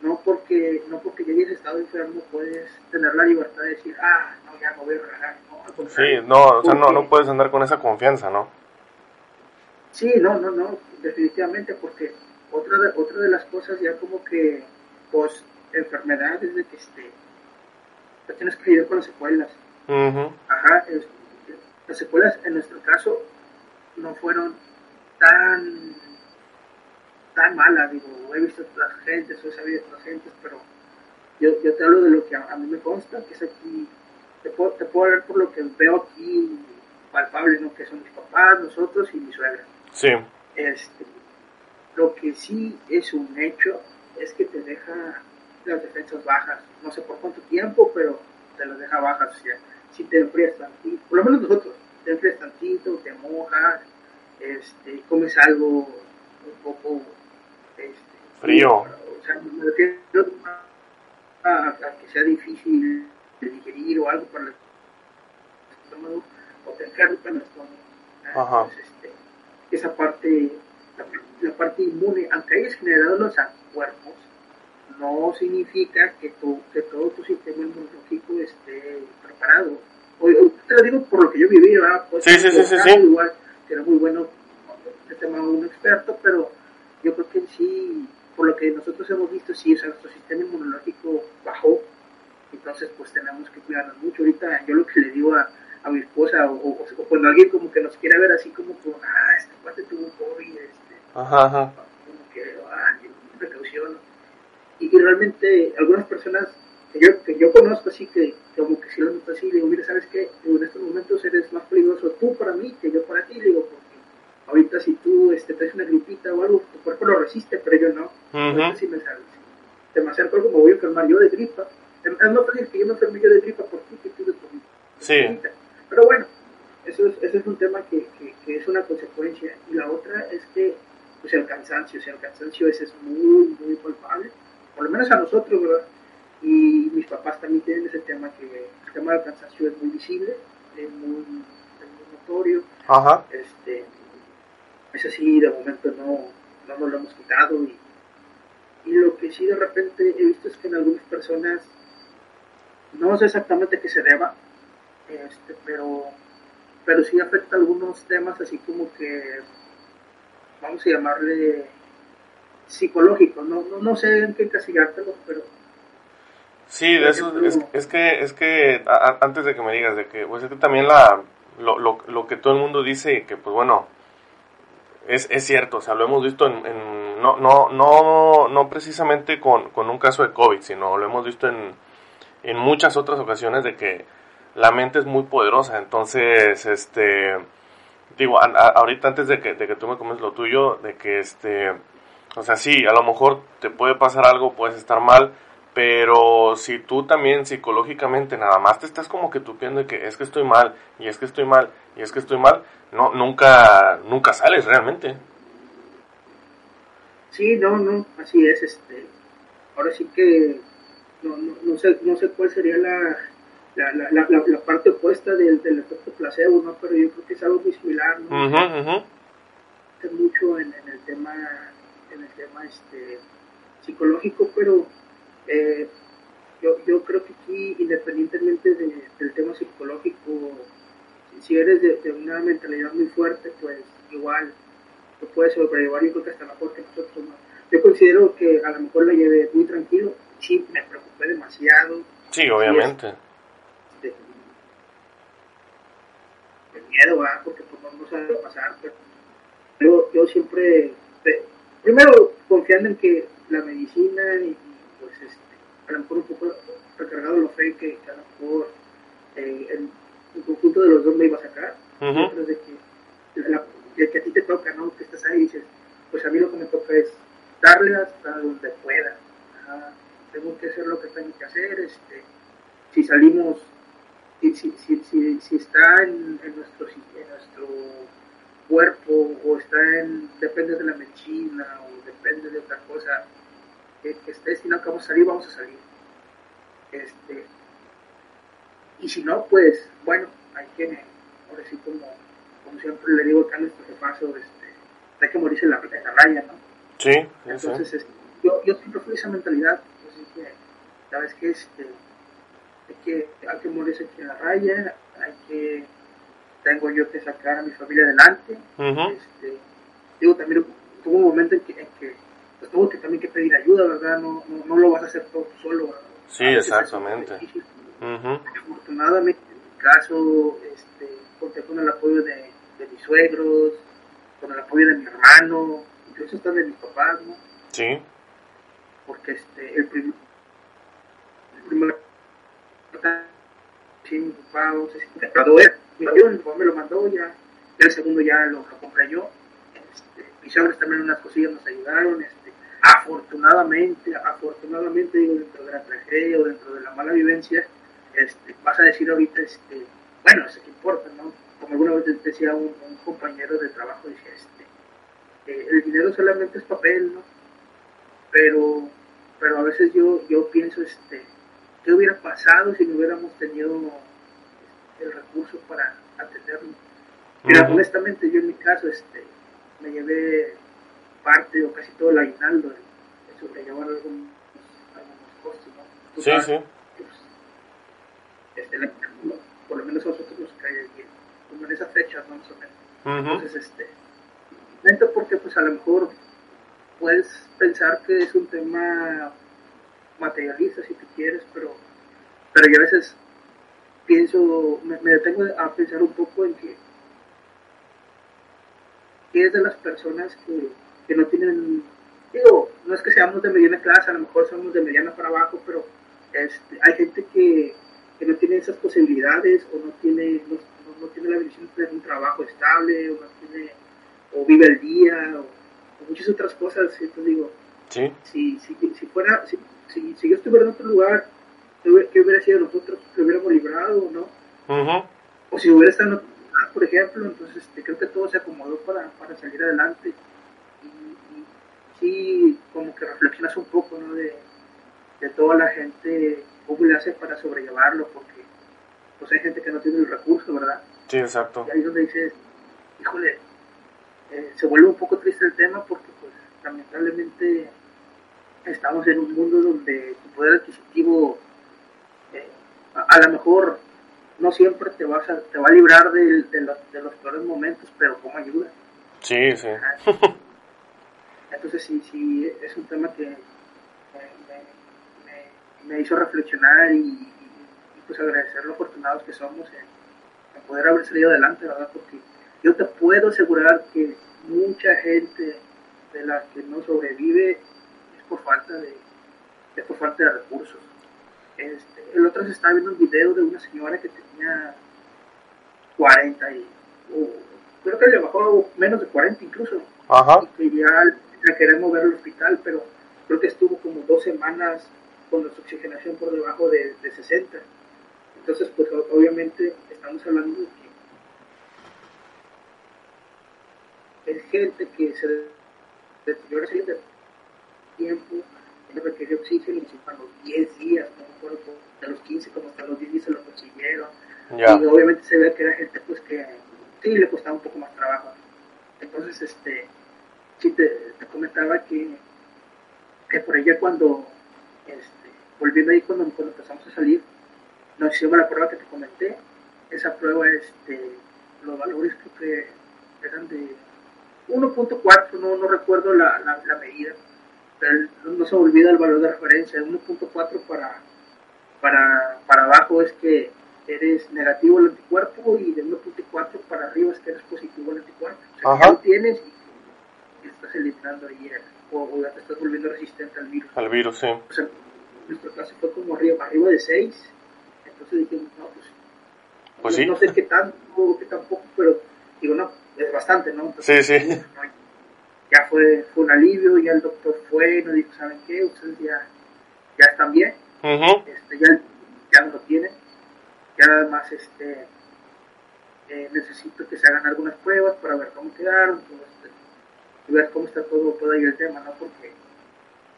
no porque, no porque ya hayas estado enfermo puedes tener la libertad de decir, ah, no, ya no voy a relajar, no, Sí, no, o sea, no, no puedes andar con esa confianza, ¿no? Sí, no, no, no, definitivamente, porque otra de, otra de las cosas ya como que post enfermedad es de que este, te tienes que vivir con las secuelas. Ajá, las secuelas en nuestro caso no fueron tan tan malas, digo, he visto a otras gentes, he sabido a otras gentes, pero yo, yo te hablo de lo que a, mí me consta, que es aquí, te puedo, te puedo hablar por lo que veo aquí palpable, ¿no? que son mis papás, nosotros y mi suegra. Sí. Este, lo que sí es un hecho es que te deja las defensas bajas. No sé por cuánto tiempo, pero te las deja bajas. O sea, si te enfrías tantito, por lo menos nosotros, te enfrías tantito, te mojas, este, comes algo un poco este, frío. O sea, me refiero a, que sea difícil de digerir o algo para el estómago, o te enfermas en el estómago. Este, esa parte, la, la, parte inmune, aunque hayas generado los anticuerpos, no significa que, tu, que todo tu sistema inmunológico esté preparado. O, te lo digo por lo que yo viví, ¿verdad? Pues, sí, sí, sí, sí, Igual, que era muy bueno, este tema un experto, pero yo creo que en sí, por lo que nosotros hemos visto, sí, o sea, nuestro sistema inmunológico bajó, entonces pues tenemos que cuidarnos mucho. Ahorita yo lo que le digo a, a mi esposa, o, o, cuando alguien como que nos quiere ver así como, como ah, este cuate tuvo COVID, este, ajá, ajá. como que, ah, precaución y, realmente algunas personas que yo, que yo conozco así que como que si lo noto así, digo, mira, ¿sabes qué? en estos momentos eres más peligroso tú para mí que yo para ti, digo, porque ahorita si tú este, traes una gripita o algo, tu cuerpo lo resiste, pero yo no. Uh si me sale, si te me acerco algo, me voy a enfermar yo de gripa. Es más fácil que yo me enferme yo de gripa por ti que tú de COVID. Sí. Pero bueno, eso es, eso es un tema que, que, que, es una consecuencia. Y la otra es que, pues el cansancio, o sea, el cansancio ese es muy, muy palpable por lo menos a nosotros, ¿verdad? Y mis papás también tienen ese tema que el tema del cansancio es muy visible, es muy, muy notorio. Ajá. Este, eso sí, de momento no, no nos lo hemos quitado. Y, y lo que sí de repente he visto es que en algunas personas, no sé exactamente qué se deba, este, pero, pero sí afecta algunos temas así como que, vamos a llamarle psicológico, no, no, no sé en qué casillártelo, pero... Sí, de eso es, es, que, es que antes de que me digas de que, pues es que también la, lo, lo, lo que todo el mundo dice, que pues bueno, es, es cierto, o sea, lo hemos visto en, en no, no, no, no precisamente con, con, un caso de COVID, sino lo hemos visto en, en muchas otras ocasiones de que la mente es muy poderosa, entonces, este, digo, ahorita antes de que, de que tú me comentes lo tuyo, de que este o sea, sí, a lo mejor te puede pasar algo, puedes estar mal, Pero si tú también psicológicamente nada más te estás como que tupiendo de que es que estoy mal, y es que estoy mal, y es que estoy mal, no, nunca, nunca sales realmente. Sí, no, no, así es, este, ahora sí que no, no, no sé, no sé cuál sería la, la, la, la, la parte opuesta del, del, efecto placebo, ¿no? Pero yo creo que es algo muy similar, ¿no? Mucho en, en, el tema, en el tema este, psicológico, pero eh, yo, yo creo que aquí, independientemente de, del tema psicológico, si eres de, de, una mentalidad muy fuerte, pues igual lo puedes sobrellevar, yo creo que hasta mejor que nosotros, ¿no? Yo considero que a lo mejor la llevé muy tranquilo, sí, me preocupé demasiado. Sí, obviamente. miedo, ¿verdad? porque pues, no, sabe pasar. Pero yo, yo siempre, primero confiando en que la medicina y, a lo mejor un poco recargado lo fe que, a lo mejor eh, el, el, conjunto de los dos me iba a sacar. Uh -huh. de que, la, de que a ti te toca, ¿no? Que estás ahí y dices, pues a mí lo que me toca es darle hasta donde pueda. Ajá. Tengo que hacer lo que tengo que hacer. Este, si salimos si, si, si, si está en, en, nuestro, en nuestro cuerpo o está en, depende de la medicina o depende de otra cosa esté destinado que vamos a salir, vamos a salir. Este, y si no, pues bueno, hay que, ahora sí como, como siempre le digo acá a nuestro jefazo, este, hay que morirse en la, en la raya, ¿no? Sí, Entonces, este, yo, yo siempre fui esa mentalidad, así que, ¿sabes qué? Este, hay que, hay que morirse aquí en la raya, hay que, tengo yo que sacar a mi familia adelante. Uh -huh. este, digo, también tuvo un momento en que, en que pues, tuvo que también que pedir ayuda, ¿verdad? No, no, no lo vas a hacer todo solo. ¿verdad? Sí, exactamente. Uh -huh. Afortunadamente, en mi caso, este, conté con el apoyo de, de, mis suegros, con el apoyo de mi hermano, incluso hasta de mis papás, ¿no? Sí. Porque este, el, prim el primer sí, mi papá, no sé si me mi papá me lo mandó, ya, ya el segundo ya lo, lo compré yo, este, mis suegros también unas cosillas nos ayudaron, este, afortunadamente, afortunadamente, digo, dentro de la tragedia o dentro de la mala vivencia, este, vas a decir ahorita, este, bueno, eso que importa, ¿no? Como alguna vez decía un, un compañero de trabajo, decía, este, eh, el dinero solamente es papel, ¿no? Pero, pero a veces yo, yo pienso, este, ¿Qué hubiera pasado si no hubiéramos tenido el recurso para atenderlo? Mira, uh -huh. honestamente, yo en mi caso este, me llevé parte o casi todo el aguinaldo de, de sobrellevar algunos, algunos costos, ¿no? Tú sí, sabes, sí. Pues, este, la, por lo menos a nosotros nos cae bien, como en esas fechas, ¿no? más o menos. Uh -huh. Entonces, este, porque pues a lo mejor puedes pensar que es un tema materialista si tú quieres, pero, pero yo a veces pienso, me, me detengo a pensar un poco en que, que es de las personas que, que no tienen, digo, no es que seamos de mediana clase, a lo mejor somos de mediana para abajo, pero este, hay gente que, que no tiene esas posibilidades o no tiene, no, no, no tiene la bendición de tener un trabajo estable o no tiene, o vive el día o, o muchas otras cosas, entonces digo, ¿Sí? si, si, si fuera, si, si, si, yo estuviera en otro lugar, ¿qué hubiera sido nosotros? ¿Lo hubiéramos librado o no? Uh -huh. O si hubiera estado en otro lugar, por ejemplo, entonces este, creo que todo se acomodó para, para salir adelante. Sí, como que reflexionas un poco, ¿no? De, de toda la gente, cómo le hace para sobrellevarlo, porque pues hay gente que no tiene el recurso, ¿verdad? Sí, exacto. Y ahí es donde dices, híjole, eh, se vuelve un poco triste el tema porque pues lamentablemente estamos en un mundo donde tu poder adquisitivo eh, a, a, lo mejor no siempre te vas a, te va a librar de, de, los, de los peores momentos, pero como ayuda. Sí, sí. Entonces sí, sí, es un tema que me, me, me hizo reflexionar y, y, pues agradecer lo afortunados que somos en, en, poder haber salido adelante, ¿verdad? Porque yo te puedo asegurar que mucha gente de la que no sobrevive por falta de, es por falta de recursos. Este, el otro se estaba viendo un video de una señora que tenía 40 y o, creo que le bajó menos de 40 incluso Ajá. y que ya la quería mover al hospital pero creo que estuvo como dos semanas con nuestra oxigenación por debajo de, de 60. Entonces, pues obviamente estamos hablando de que es gente que se deteriora de tiempo, requiere oxígeno y a los 10 días, como a los 15 como hasta los 10 días se lo consiguieron. Y obviamente se ve que era gente pues que sí le costaba un poco más trabajo. Entonces, este, sí te, te comentaba que, que por ella cuando, este, volviendo ahí cuando, cuando empezamos a salir, nos hicimos la prueba que te comenté. Esa prueba, este, los valores creo que eran de 1.4, no, no recuerdo la, la, la medida, pero no se olvida el valor de referencia, 1.4 para, para, para abajo es que eres negativo el anticuerpo y de 1.4 para arriba es que eres positivo el anticuerpo. O sea, lo tienes y, estás eliminando ahí o, o, te estás volviendo resistente al virus. Al virus, sí. O sea, nuestro caso fue como arriba, arriba de 6, entonces dijimos, no, pues, pues no, sí. no sé qué tanto, qué tampoco, pero digo, no, es bastante, ¿no? Entonces, sí, sí. No, ya fue, fue un alivio, ya el doctor fue, nos dijo, ¿saben qué? Ustedes ya, ya están bien, uh -huh. este, ya, ya no lo tienen, ya nada más este, eh, necesito que se hagan algunas pruebas para ver cómo quedaron, todo este, y ver cómo está todo, todo ahí el tema, ¿no? Porque,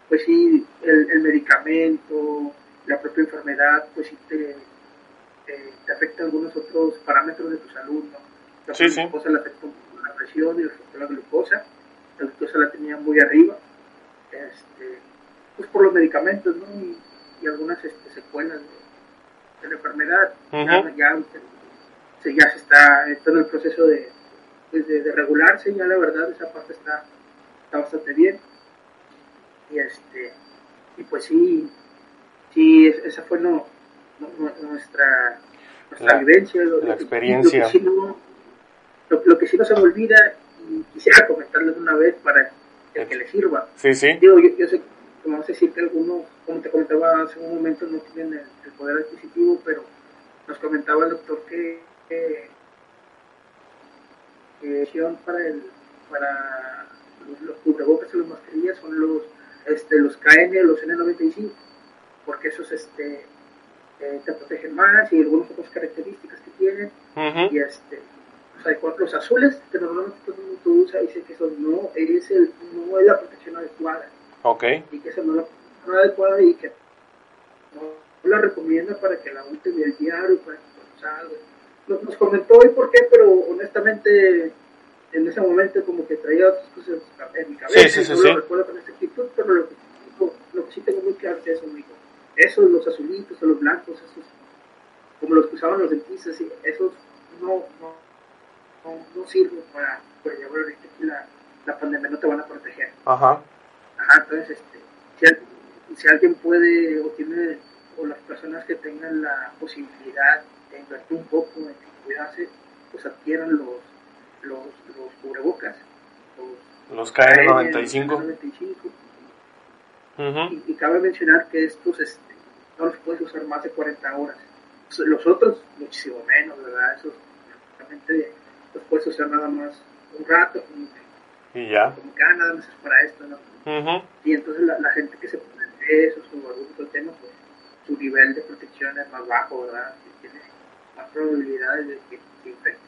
pues sí, el, el medicamento, la propia enfermedad, pues sí te, eh, te afecta algunos otros parámetros de tu salud, ¿no? La sí, sí. glucosa le afectó la presión y le afectó la glucosa, la glucosa la tenía muy arriba, este, pues por los medicamentos, ¿no? Y, y algunas este, secuelas de, de, la enfermedad. Uh -huh. ya, ya, se, ya se está, está en el proceso de, pues de, de, regularse, ya la verdad esa parte está, está bastante bien. Y este, y pues sí, sí, esa fue no, no, nuestra, nuestra la, vivencia, lo, la experiencia. Lo que, sí no, lo, lo que sí no se me olvida y quisiera comentarles de una vez para el que le sirva. Sí, sí. Digo, yo, yo sé vamos a decir que algunos, como te comentaba hace un momento, no tienen el, el poder adquisitivo, pero nos comentaba el doctor que, que, que para el para los, los cubrebocas y las mascarillas son los este los KN, los N95, porque esos este eh, te protegen más y algunas otras características que tienen uh -huh. y este o sea, los azules que normalmente todo el mundo usa dice que eso no es el no es la protección adecuada okay. y que eso no es la protección adecuada y que no la recomienda para que la use del diario para que salga nos, nos comentó hoy por qué pero honestamente en ese momento como que traía otras cosas en mi cabeza sí, sí, sí, no sí. lo recuerdo con exactitud pero lo que, lo, lo que sí tengo muy claro es eso amigo esos los azulitos o los blancos esos como los que usaban los dentistas esos no, no no, no sirve para, para llevar ahorita aquí la, la pandemia, no te van a proteger. Ajá. Ajá, entonces, este, si, si alguien puede o tiene, o las personas que tengan la posibilidad invertir un poco en cuidarse, pues adquieran los, los, los cubrebocas. Los, los KN95. KN95. Uh -huh. y, y, cabe mencionar que estos este, no los puedes usar más de 40 horas. Los otros, muchísimo menos, ¿verdad? Esos realmente los puedes usar nada más un rato, y ya. como que ah, nada más es para esto, ¿no? Uh -huh. Y entonces la, la, gente que se pone eso o algún otro tema, pues su nivel de protección es más bajo, ¿verdad? Más probabilidades de que se infecte.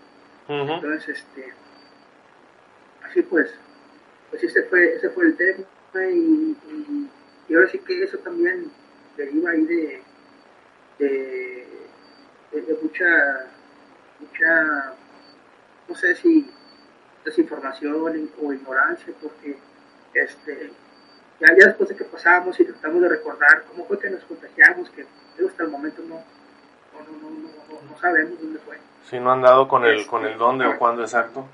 Uh -huh. Entonces, este, así pues, pues ese fue, ese fue el tema y, y, y ahora sí que eso también deriva ahí de, de, de, de mucha, mucha no sé si desinformación o ignorancia, porque este, ya, ya después de que pasamos y tratamos de recordar cómo fue que nos contagiamos, que hasta el momento no, no, no, no, no sabemos dónde fue. Si no han dado con el, con el dónde o cuándo exacto.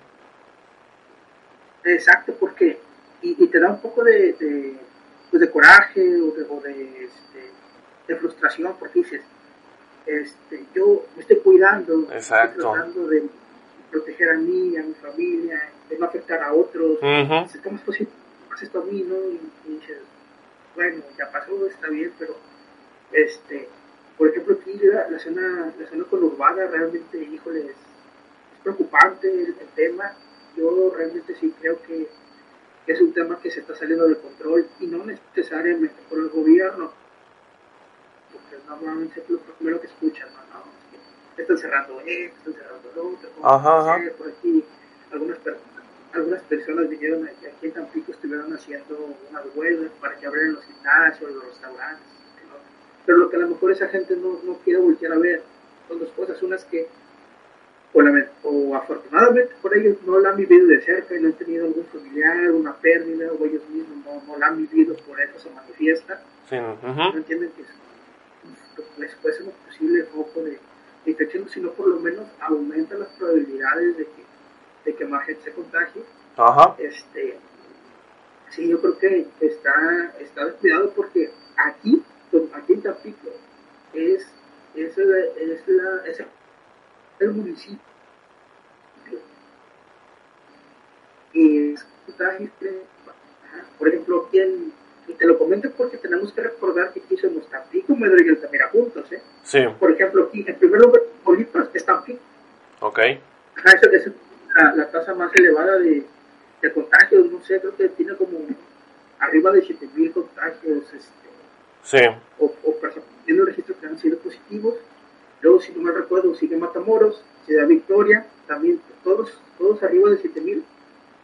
Exacto, porque, y, y te da un poco de, de, pues de coraje o de, o de, este, de frustración, porque dices, este, yo me estoy cuidando, Exacto. estoy tratando de proteger a mí, a mi familia, de no afectar a otros. Uh -huh. ¿Cómo es posible que esto a mí, no? Y, y, dices, bueno, ya pasó, está bien, pero, este, por ejemplo, aquí la, la zona, la zona conurbada realmente, híjole, es, es preocupante el, el, tema. Yo realmente sí creo que es un tema que se está saliendo de control y no necesariamente por el gobierno, conoces, normalmente es lo primero que escuchas, ¿no? no están cerrando esto, están cerrando lo otro, ajá, ajá. por aquí algunas, algunas personas dijeron que aquí en Tampico estuvieron haciendo unas huelgas para que abrieran los gimnasios, los restaurantes, pero lo que a lo mejor esa gente no, no quiere voltear a ver son dos cosas, unas que o, o, afortunadamente por ellos no la han vivido de cerca y no han tenido algún familiar, una pérdida, o ellos mismos no, no la han vivido, por eso se manifiesta. Sí, No entienden que les puede ser un posible foco de infección, sino por lo menos aumenta las probabilidades de que, de que más gente se contagie. Ajá. Este, sí, yo creo que está, está descuidado porque aquí, aquí en Tampico, es, es, la, es, la, es el municipio y por ejemplo aquí en, y te lo comento porque tenemos que recordar que aquí somos Tampico, Medro y Altamira juntos, ¿eh? Sí. Por ejemplo, aquí, en primer lugar, Bolívar es Tampico. Ok. Esa es la, la, tasa más elevada de, de, contagios, no sé, creo que tiene como arriba de 7000 contagios, este, sí. o, o personas tienen registros que han sido positivos. Luego, si no me recuerdo, sigue Matamoros, Ciudad Victoria, también todos, todos arriba de 7000.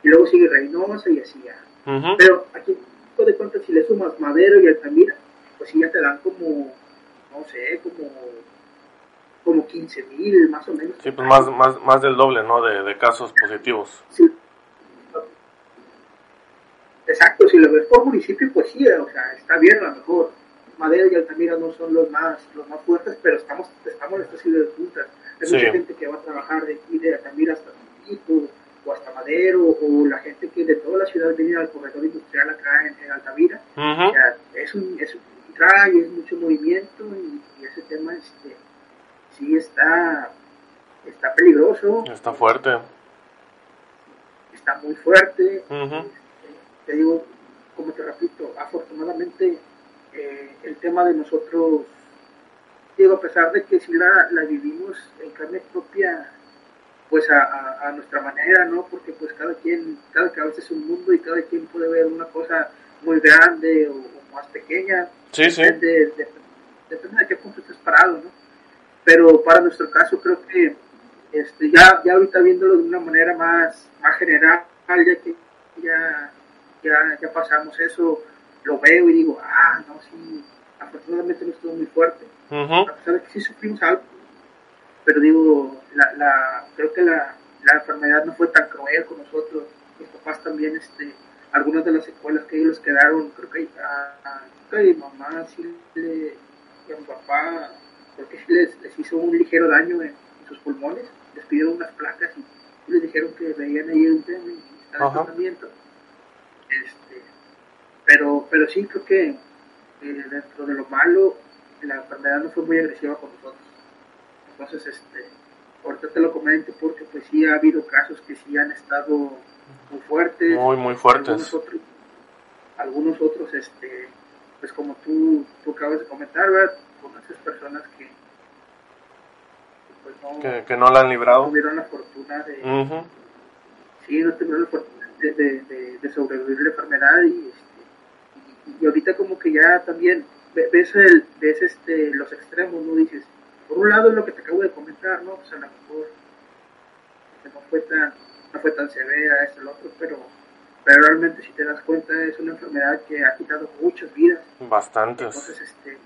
Y luego sigue Reynosa y así ya. Pero aquí, de cuenta, si le sumas Madero y Altamira, pues sí ya te dan como, no sé, como como 15 mil más o menos. Sí, pues más, más, más del doble, ¿no? De, de casos positivos. Sí. Exacto, si lo ves por municipio, pues sí, o sea, está bien a lo mejor. Madera y Altamira no son los más los más fuertes, pero estamos estamos en esta ciudad de punta. Hay mucha gente que va a trabajar de aquí, de Altamira hasta Tito, o hasta Madero, o la gente que de toda la ciudad viene al corredor industrial acá en, Altamira. es un, es un es mucho movimiento y, ese tema este, sí está, está peligroso. Está fuerte. Está muy fuerte. Este, te digo, como te repito, afortunadamente eh, el tema de nosotros, digo, a pesar de que si la, la vivimos en carne propia, pues a, nuestra manera, ¿no? Porque pues cada quien, cada cabeza es un mundo y cada quien puede ver una cosa muy grande o, más pequeña. Sí, sí. Depende, de qué punto estés parado, ¿no? Pero para nuestro caso creo que este, ya, ya ahorita viéndolo de una manera más, más general, ya que ya, ya, ya pasamos eso, lo veo y digo, ah, no, sí, afortunadamente no estuvo muy fuerte. A pesar de que sí sufrimos algo, pero digo, la, la, creo que la, la enfermedad no fue tan cruel con nosotros. Mis papás también, este, algunas de las secuelas que ellos quedaron, creo que a, a, mi mamá sí le, y a mi papá, creo que sí les, les hizo un ligero daño en, sus pulmones, les pidieron unas placas y les dijeron que veían ahí un tema y estaba en tratamiento. Este, pero, pero sí creo que eh, dentro de lo malo, la enfermedad no fue muy agresiva con nosotros. Entonces, este, ahorita te lo comento porque pues sí ha habido casos que sí han estado muy fuertes. Muy, muy fuertes. Algunos otros, algunos otros este, pues como tú, tú acabas de comentar, ¿verdad? Con esas personas que, pues no, que, que, no la han librado. tuvieron la fortuna de... Sí, no tuvieron la fortuna de, de, de, sobrevivir la enfermedad y, este, y, ahorita como que ya también ves, el, ves este, los extremos, ¿no? Dices, por un lado es lo que te acabo de comentar, ¿no? Pues a lo mejor no fue tan, no fue tan severa, esto, lo otro, pero, pero realmente si te das cuenta es una enfermedad que ha quitado muchas vidas. Bastantes. Entonces, este,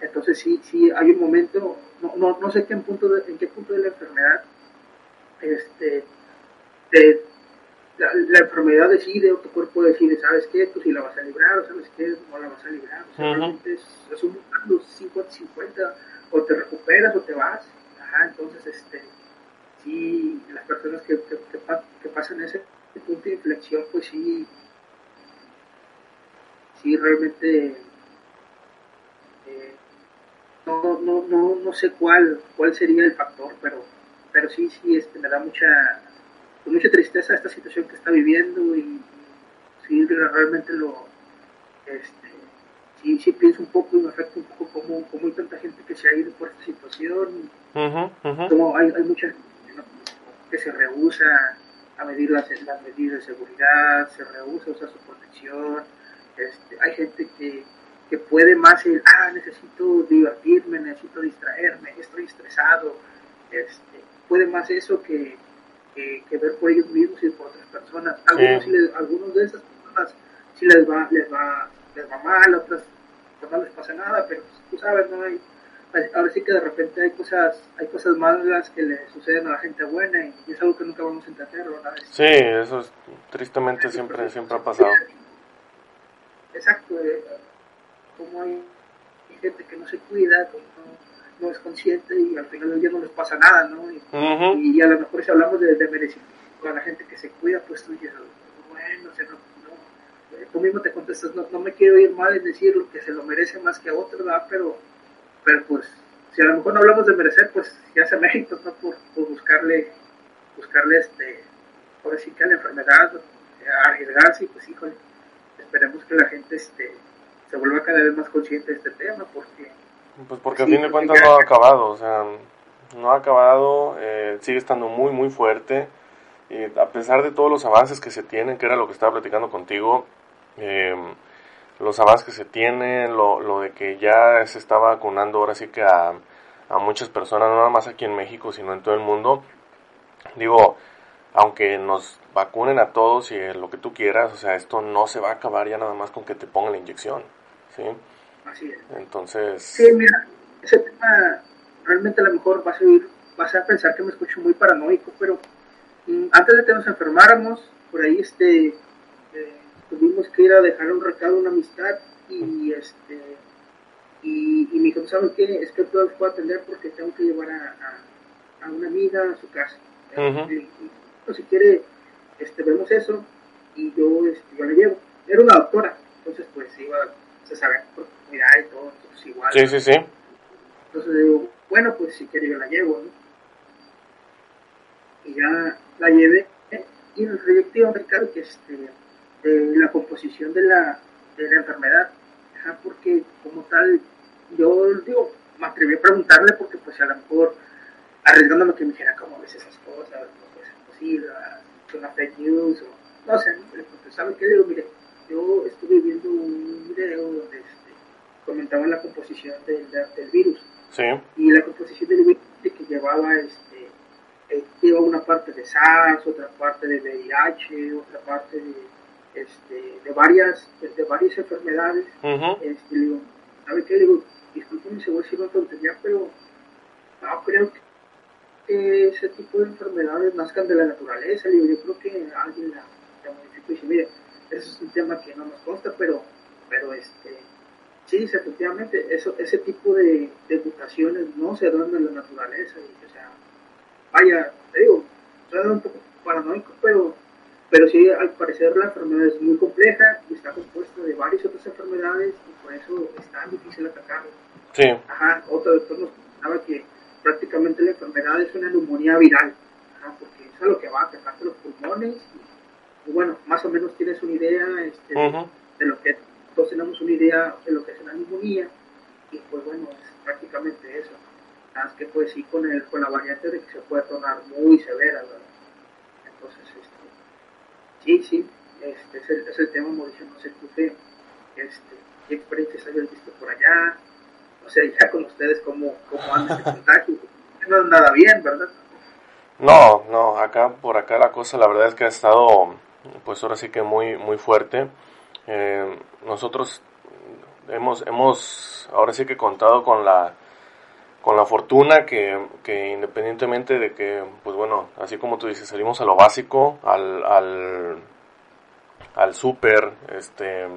entonces sí, sí, hay un momento, no, no, no sé qué en, punto de, en qué punto de la enfermedad, este, la, enfermedad decide, o tu cuerpo decide, ¿sabes qué? Tú si la vas a librar, o ¿sabes qué? No la vas a librar. O sea, realmente es, es un 50-50 o te recuperas o te vas. Ajá, entonces, este, sí, las personas que, que, que, pasan ese punto de inflexión, pues sí, sí, realmente eh, no, no, no, no sé cuál, cuál sería el factor, pero, pero sí, sí, este, me da mucha, mucha tristeza esta situación que está viviendo y sí, realmente lo, este, sí, sí pienso un poco y me afecta un poco cómo, cómo hay tanta gente que se ha ido por esta situación, como hay, hay mucha gente que se rehúsa a medir las, las, medidas de seguridad, se rehúsa a usar su protección, este, hay gente que, que puede más el, ah, necesito divertirme, necesito distraerme, estoy estresado, este, puede más eso que, que, ver por ellos mismos y por otras personas. Algunos, algunos de esas personas sí les va, les va, les va mal, otras pues no les pasa nada, pero pues, tú sabes, no hay, ahora sí que de repente hay cosas, hay cosas malas que le suceden a la gente buena y es algo que nunca vamos a entender, ¿verdad? Sí, eso es, tristemente siempre, siempre ha pasado. Exacto, eh, como hay gente que no se cuida, que no, es consciente y al final del día no les pasa nada, ¿no? Y, a lo mejor si hablamos de, de merecimiento, a la gente que se cuida, pues tú dices, bueno, o sea, no, no, tú mismo te contestas, no, no me quiero ir mal en decir lo que se lo merece más que a otro, ¿verdad? Pero, pero pues, si a lo mejor no hablamos de merecer, pues ya se mérito, ¿no? Por, por buscarle, buscarle este, por sí que a la enfermedad, arriesgarse, y pues híjole, esperemos que la gente este, se vuelva cada vez más consciente de este tema, porque... Pues porque a fin de cuentas no ha acabado, o sea, no ha acabado, eh, sigue estando muy, muy fuerte. Y a pesar de todos los avances que se tienen, que era lo que estaba platicando contigo, em, los avances que se tienen, lo, lo, de que ya se está vacunando ahora sí que a, a muchas personas, no nada más aquí en México, sino en todo el mundo. Digo, aunque nos vacunen a todos y lo que tú quieras, o sea, esto no se va a acabar ya nada más con que te pongan la inyección. ¿sí? Así es. Entonces... Sí, mira, ese tema realmente a lo mejor vas a, ir, vas a pensar que me escucho muy paranoico, pero mm, antes de que nos enfermáramos, por ahí este, eh, tuvimos que ir a dejar un recado, una amistad, y este y, y me dijo, ¿saben qué? Es que todo los puedo atender porque tengo que llevar a, a, una amiga a su casa. y, pues, si quiere, este, vemos eso, y yo, este, yo la llevo. Era una doctora, entonces pues iba se sabe oportunidad y todo, entonces igual. Sí, sí, sí. Entonces digo, bueno, pues si quiere yo la llevo, ¿no? Y ya la llevé, y el proyecto iba a que este, de la composición de la, de la enfermedad, porque como tal, yo digo, me atreví a preguntarle porque pues a lo mejor arriesgándome que me dijera cómo ves esas cosas, no puede ser posible, son fake news, o no sé, le ¿sabe qué? Digo, mire, yo estuve viendo un video donde este, comentaban la composición del, del virus. Sí. Y la composición del virus que llevaba este eh, lleva una parte de SARS, otra parte de VIH, otra parte de, este, de varias de, varias enfermedades. este, digo, ¿sabe qué? Digo, discúlpenme si voy a decir una tontería, pero no creo que ese tipo de enfermedades nazcan de la naturaleza. Digo, yo creo que alguien la, la modificó y dice, mire, eso es un tema que no nos consta, pero, pero este, sí, efectivamente, eso, ese tipo de, de mutaciones no se dan en la naturaleza. Y, o sea, vaya, te digo, suena un poco paranoico, pero, pero sí, al parecer la enfermedad es muy compleja y está compuesta de varias otras enfermedades y por eso es tan difícil atacarla. Sí. Ajá, otro doctor nos comentaba que prácticamente la enfermedad es una neumonía viral, ajá, porque es a lo que va a atacarte los pulmones y bueno, más o menos tienes una idea este, de lo que todos tenemos una idea de lo que es una neumonía y pues bueno, es prácticamente eso. Nada que pues sí con, el, con la variante de que se puede tornar muy severa, ¿verdad? Entonces, este, sí, sí, este es el, es el tema, Mauricio, no sé tú qué, este, qué experiencias hayas visto por allá, o sea, ya con ustedes cómo, cómo anda ese contagio, no es nada bien, ¿verdad? No, no, acá por acá la cosa la verdad es que ha estado pues ahora sí que muy, muy fuerte. Eh, nosotros hemos, hemos ahora sí que contado con la, con la fortuna que, que, independientemente de que, pues bueno, así como tú dices, salimos a lo básico, al, al, al súper, este,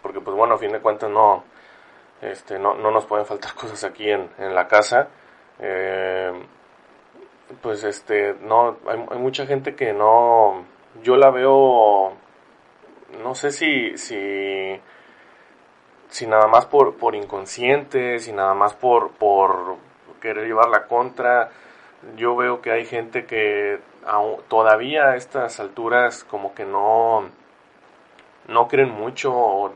porque pues bueno, a fin de cuentas no, este, no, no nos pueden faltar cosas aquí en, en la casa. Eh, pues este, no, hay, hay mucha gente que no, yo la veo, no sé si, si, si nada más por, por inconsciente, si nada más por, por querer llevar la contra. Yo veo que hay gente que todavía a estas alturas como que no, no creen mucho o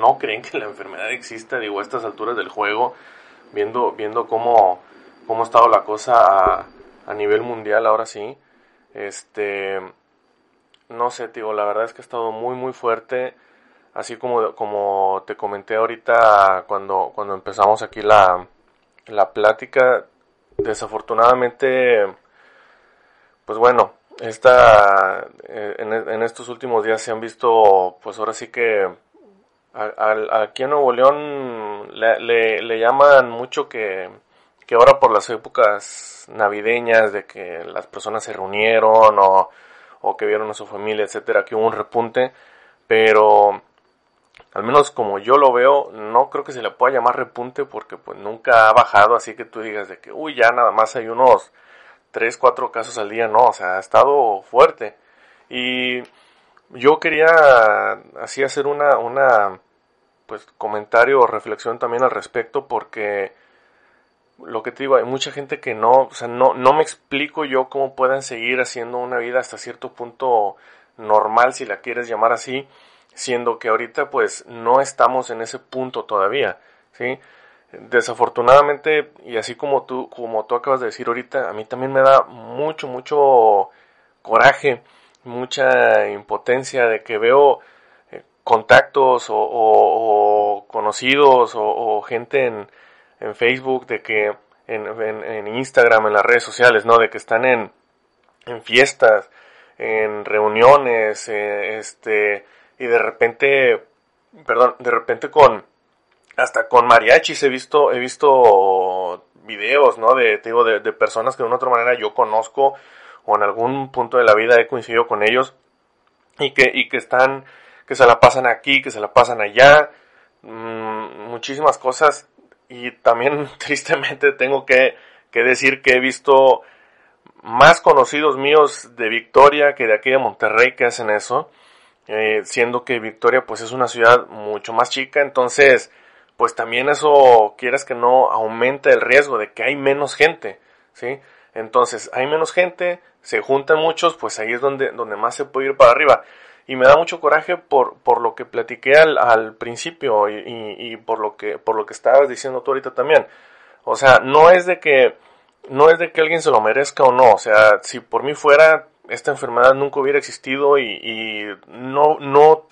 no creen que la enfermedad exista, digo, a estas alturas del juego, viendo, viendo cómo, cómo ha estado la cosa a, a nivel mundial ahora sí. Este, no sé, tío, la verdad es que ha estado muy, muy fuerte. así como, como te comenté ahorita cuando, cuando empezamos aquí la, la plática, desafortunadamente, pues bueno, esta, eh, en, estos últimos días se han visto, pues ahora sí que aquí en Nuevo León le, le, llaman mucho que, que ahora por las épocas navideñas de que las personas se reunieron o, o que vieron a su familia, etcétera, que hubo un repunte, pero al menos como yo lo veo, no creo que se le pueda llamar repunte porque pues nunca ha bajado, así que tú digas de que, uy, ya nada más hay unos 3, 4 casos al día, no, o sea, ha estado fuerte. Y yo quería así hacer una, una, pues comentario o reflexión también al respecto porque lo que te digo, hay mucha gente que no, o sea, no, no me explico yo cómo puedan seguir haciendo una vida hasta cierto punto normal, si la quieres llamar así, siendo que ahorita pues no estamos en ese punto todavía, ¿sí? Desafortunadamente, y así como tú, como tú acabas de decir ahorita, a mí también me da mucho, mucho coraje, mucha impotencia de que veo eh, contactos o, conocidos o, gente en, en, Facebook, de que en, en, Instagram, en las redes sociales, ¿no? De que están en, en fiestas, en reuniones, eh, este, y de repente, perdón, de repente con, hasta con mariachis he visto, he visto videos, ¿no? De, digo, de, personas que de una otra manera yo conozco o en algún punto de la vida he coincidido con ellos y que, y que están, que se la pasan aquí, que se la pasan allá, mm, muchísimas cosas y también tristemente tengo que, que decir que he visto más conocidos míos de Victoria que de aquí de Monterrey que hacen eso, eh, siendo que Victoria pues es una ciudad mucho más chica, entonces pues también eso quieras que no aumenta el riesgo de que hay menos gente, ¿sí? Entonces hay menos gente, se juntan muchos, pues ahí es donde, donde más se puede ir para arriba. Y me da mucho coraje por, por lo que platiqué al, al principio y, y, por, lo que, por lo que estabas diciendo tú ahorita también. O sea, no es de que no es de que alguien se lo merezca o no, o sea, si por mí fuera, esta enfermedad nunca hubiera existido y, no, no,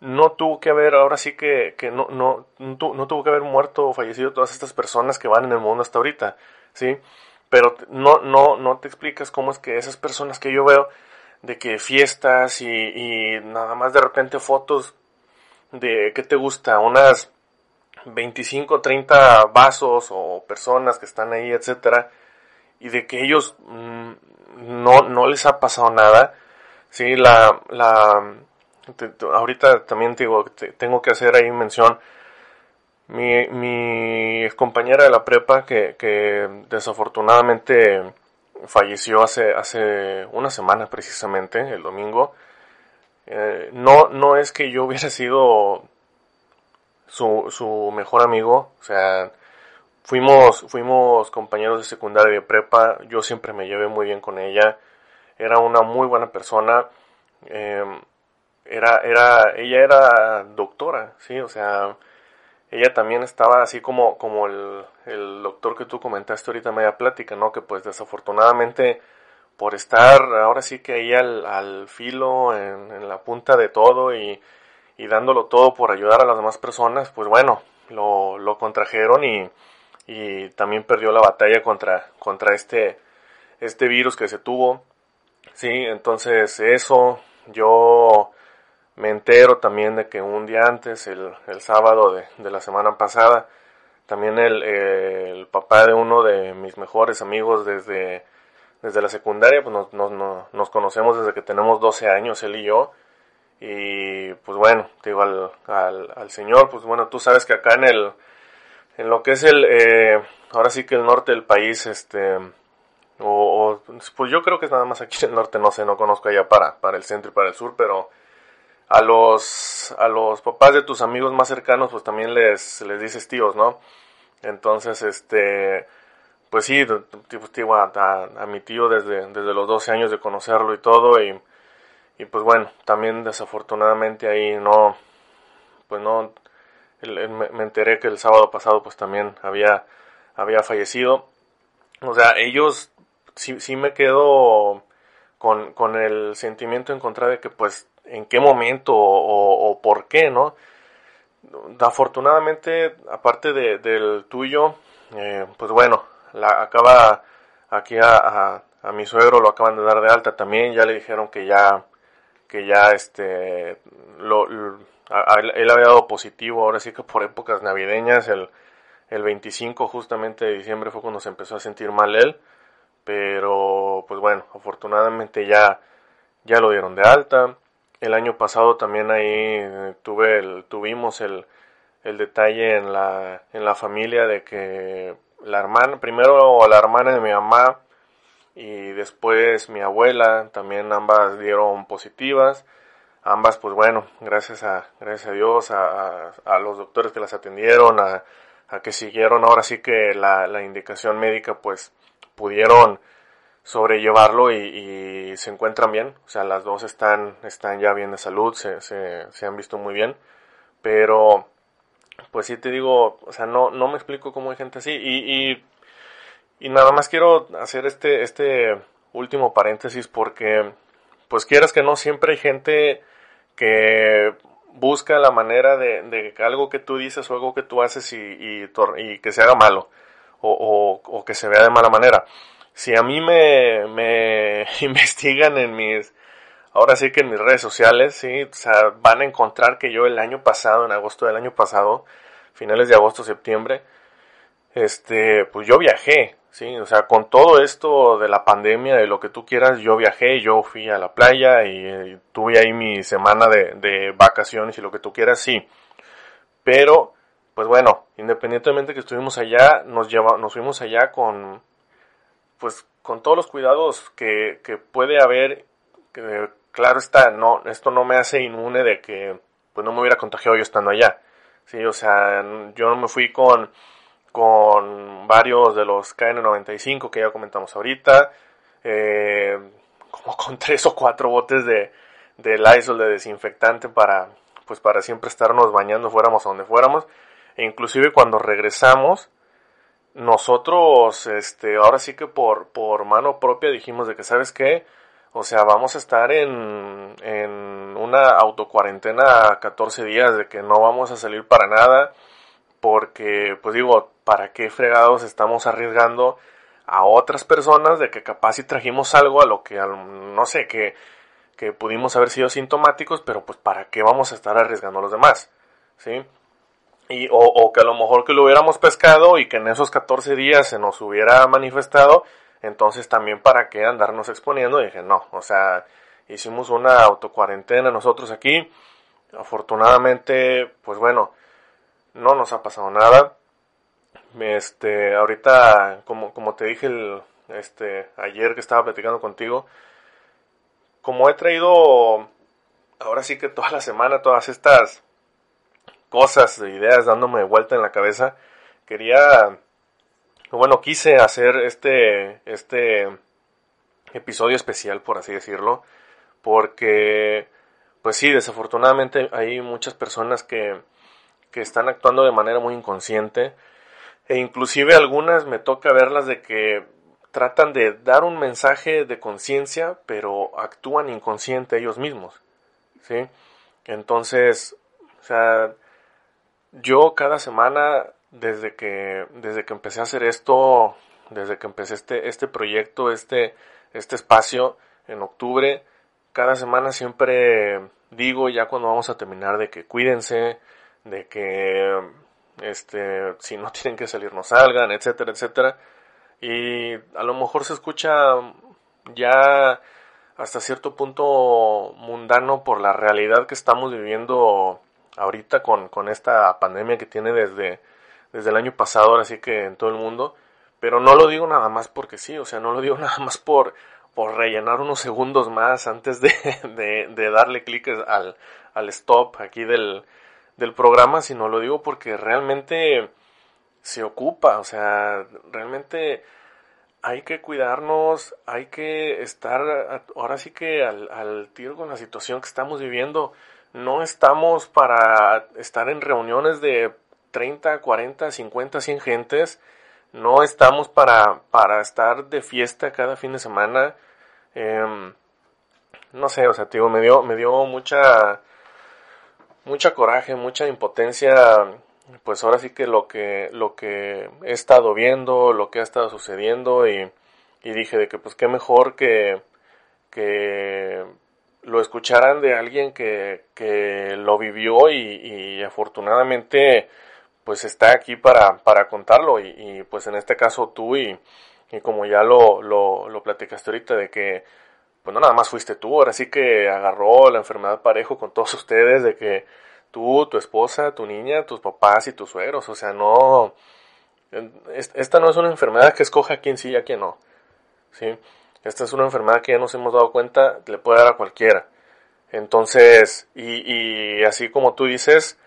no tuvo que haber, ahora sí que, que no, no, no, tuvo que haber muerto o fallecido todas estas personas que van en el mundo hasta ahorita, ¿sí? Pero no, no, no te explicas cómo es que esas personas que yo veo, de que fiestas y, nada más de repente fotos de, ¿qué te gusta? Unas 25, 30 vasos o personas que están ahí, etcétera, y de que ellos mm, no, no les ha pasado nada. Sí, la, la, ahorita también digo, tengo que hacer ahí mención. Mi, mi compañera de la prepa que desafortunadamente falleció hace, hace una semana precisamente, el domingo. Eh, no, no es que yo hubiera sido su, su mejor amigo, o sea, fuimos, fuimos compañeros de secundaria de prepa, yo siempre me llevé muy bien con ella, era una muy buena persona, em, era, era, ella era doctora, sí, o sea, ella también estaba así como, como el, el doctor que tú comentaste ahorita media plática, ¿no? Que pues desafortunadamente por estar ahora sí que ahí al, al filo, en, la punta de todo y, y dándolo todo por ayudar a las demás personas, pues bueno, lo, lo contrajeron y, y también perdió la batalla contra, contra este, este virus que se tuvo. Sí, entonces eso, yo me entero también de que un día antes, el, el sábado de, de, la semana pasada, también el, el, papá de uno de mis mejores amigos desde, desde la secundaria, pues nos, nos, nos conocemos desde que tenemos 12 años, él y yo, y pues bueno, digo al, al, Señor, pues bueno, tú sabes que acá en el, en lo que es el, eh, ahora sí que el norte del país, este, o, pues yo creo que es nada más aquí en el norte, no sé, no conozco allá para, para el centro y para el sur, pero a los, a los papás de tus amigos más cercanos, pues también les, les dices tíos, ¿no? Entonces, este, pues sí, pues, digo, a, a, mi tío desde, desde los 12 años de conocerlo y todo, y y pues bueno, también desafortunadamente ahí no, pues no, me enteré que el sábado pasado pues también había, había fallecido. O sea, ellos sí, sí me quedo con, con el sentimiento encontrado de que pues en qué momento o, por qué, ¿no? Afortunadamente, aparte de, del tuyo, eh, pues bueno, acaba aquí a, mi suegro lo acaban de dar de alta también, ya le dijeron que ya, que ya este, él había dado positivo, ahora sí que por épocas navideñas, el, el 25 justamente de diciembre fue cuando se empezó a sentir mal él, pero pues bueno, afortunadamente ya, ya lo dieron de alta. El año pasado también ahí eh, tuve el, tuvimos el, el detalle en la, en la familia de que la hermana, primero la hermana de mi mamá y después mi abuela, también ambas dieron positivas. Ambas, pues bueno, gracias a, gracias a Dios, a, los doctores que las atendieron, a, que siguieron ahora sí que la indicación médica, pues pudieron sobrellevarlo y, se encuentran bien. O sea, las dos están, están ya bien de salud, se, se, han visto muy bien. Pero pues sí te digo, o sea, no, no me explico cómo hay gente así. Y, y, y, nada más quiero hacer este, este último paréntesis porque, pues quieras que no, siempre hay gente que busca la manera de, de algo que tú dices o algo que tú haces y, y, que se haga malo o, o, que se vea de mala manera. Si a mí me, me investigan en mis ahora sí que en mis redes sociales, sí, o sea, van a encontrar que yo el año pasado, en agosto del año pasado, finales de agosto, septiembre, este, pues yo viajé, sí, o sea, con todo esto de la pandemia, de lo que tú quieras, yo viajé, yo fui a la playa y, tuve ahí mi semana de, de, vacaciones y lo que tú quieras, sí. Pero, pues bueno, independientemente que estuvimos allá, nos lleva, nos fuimos allá con, pues, con todos los cuidados que, que puede haber claro está, no, esto no me hace inmune de que pues no me hubiera contagiado yo estando allá. Sí, o sea, yo no me fui con, con varios de los KN95 que ya comentamos ahorita, eh, como con tres o cuatro botes de, de Lysol de desinfectante para, pues para siempre estarnos bañando fuéramos a donde fuéramos. E inclusive cuando regresamos, nosotros, este, ahora sí que por, por mano propia dijimos de que, ¿sabes qué? O sea, vamos a estar en, en una autocuarentena 14 días de que no vamos a salir para nada porque, pues digo, ¿para qué fregados estamos arriesgando a otras personas de que capaz si trajimos algo a lo que, no sé, que, que pudimos haber sido sintomáticos, pero pues ¿para qué vamos a estar arriesgando a los demás? ¿Sí? Y, o, o que a lo mejor que lo hubiéramos pescado y que en esos 14 días se nos hubiera manifestado entonces también para qué andarnos exponiendo, y dije, no, o sea, hicimos una autocuarentena nosotros aquí. Afortunadamente, pues bueno, no nos ha pasado nada. Este, ahorita, como, como te dije el, este, ayer que estaba platicando contigo, como he traído ahora sí que toda la semana todas estas cosas, ideas dándome vuelta en la cabeza, quería bueno, quise hacer este, este episodio especial, por así decirlo, porque, pues sí, desafortunadamente hay muchas personas que, que están actuando de manera muy inconsciente, e inclusive algunas me toca verlas de que tratan de dar un mensaje de conciencia, pero actúan inconsciente ellos mismos, ¿sí? Entonces, o sea, yo cada semana desde que, desde que empecé a hacer esto, desde que empecé este, este proyecto, este, este espacio en octubre, cada semana siempre digo ya cuando vamos a terminar de que cuídense, de que este, si no tienen que salir no salgan, etcétera, etcétera. Y a lo mejor se escucha ya hasta cierto punto mundano por la realidad que estamos viviendo ahorita con, con esta pandemia que tiene desde desde el año pasado, ahora sí que en todo el mundo, pero no lo digo nada más porque sí, o sea, no lo digo nada más por, por rellenar unos segundos más antes de, de, de darle clic al, al stop aquí del, del programa, sino lo digo porque realmente se ocupa, o sea, realmente hay que cuidarnos, hay que estar ahora sí que al, al tiro con la situación que estamos viviendo. No estamos para estar en reuniones de 30, 40, 50, 100 gentes. No estamos para, para estar de fiesta cada fin de semana. Em, no sé, o sea, digo, me dio, me dio mucha, mucha coraje, mucha impotencia, pues ahora sí que lo que, lo que he estado viendo, lo que ha estado sucediendo y, y dije de que pues qué mejor que, que lo escucharan de alguien que, que lo vivió y, y, afortunadamente pues está aquí para, para contarlo y, y, pues en este caso tú y, y como ya lo, lo, lo platicaste ahorita de que pues no nada más fuiste tú, ahora sí que agarró la enfermedad parejo con todos ustedes, de que tú, tu esposa, tu niña, tus papás y tus suegros, o sea, no, esta no es una enfermedad que escoja a quién sí y a quién no, ¿sí? Esta es una enfermedad que ya nos hemos dado cuenta, le puede dar a cualquiera. Entonces, y, así como tú dices,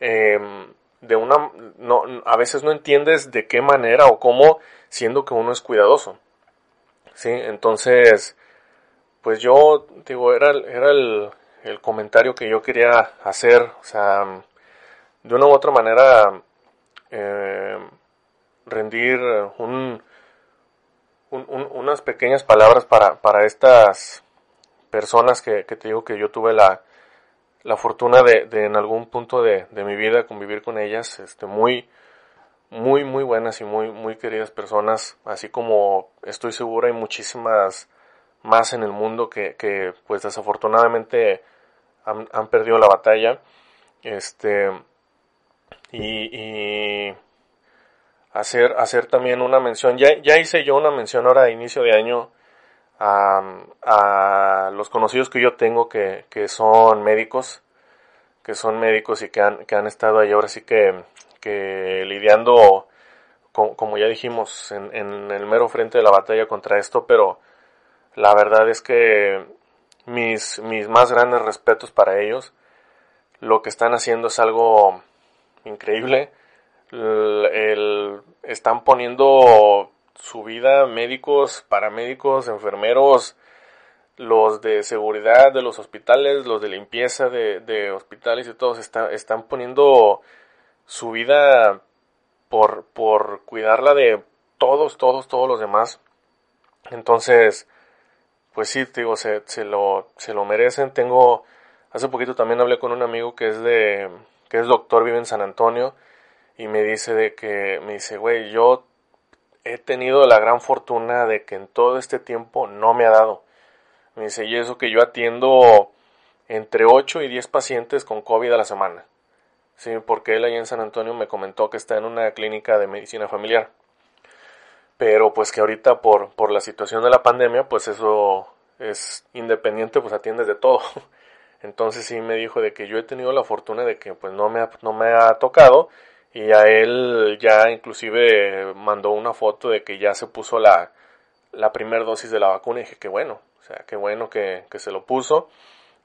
eh, de una, no, a veces no entiendes de qué manera o cómo, siendo que uno es cuidadoso. ¿Sí? Entonces, pues yo, digo, era, era el, el comentario que yo quería hacer, o sea, de una u otra manera, eh, rendir un, un, unas pequeñas palabras para, para estas personas que, te digo que yo tuve la, la fortuna de, en algún punto de, de, mi vida convivir con ellas, este, muy, muy, muy buenas y muy, muy queridas personas, así como estoy segura hay muchísimas más en el mundo que, que pues desafortunadamente han, han, perdido la batalla. Este, y, y hacer, hacer también una mención, ya, ya hice yo una mención ahora de inicio de año a, a los conocidos que yo tengo que, que son médicos, que son médicos y que han, que han estado ahí ahora sí que, que lidiando, como ya dijimos, en, en el mero frente de la batalla contra esto, pero la verdad es que mis, mis más grandes respetos para ellos. Lo que están haciendo es algo increíble. El, están poniendo su vida médicos, paramédicos, enfermeros, los de seguridad de los hospitales, los de limpieza de, de hospitales y todos está, están poniendo su vida por, por cuidarla de todos, todos, todos los demás. Entonces, pues sí, digo, se, se, lo, se lo merecen. Tengo, hace poquito también hablé con un amigo que es de, que es doctor, vive en San Antonio, y me dice de que, me dice, güey, yo he tenido la gran fortuna de que en todo este tiempo no me ha dado. Me dice, y eso que yo atiendo entre 8 y 10 pacientes con COVID a la semana. Sí, porque él ahí en San Antonio me comentó que está en una clínica de medicina familiar pero pues que ahorita por, por la situación de la pandemia, pues eso es independiente, pues atiendes de todo. Entonces sí me dijo de que yo he tenido la fortuna de que pues no me ha, no me ha tocado y a él ya inclusive mandó una foto de que ya se puso la, la primera dosis de la vacuna y dije que bueno, o sea, qué bueno que, que se lo puso.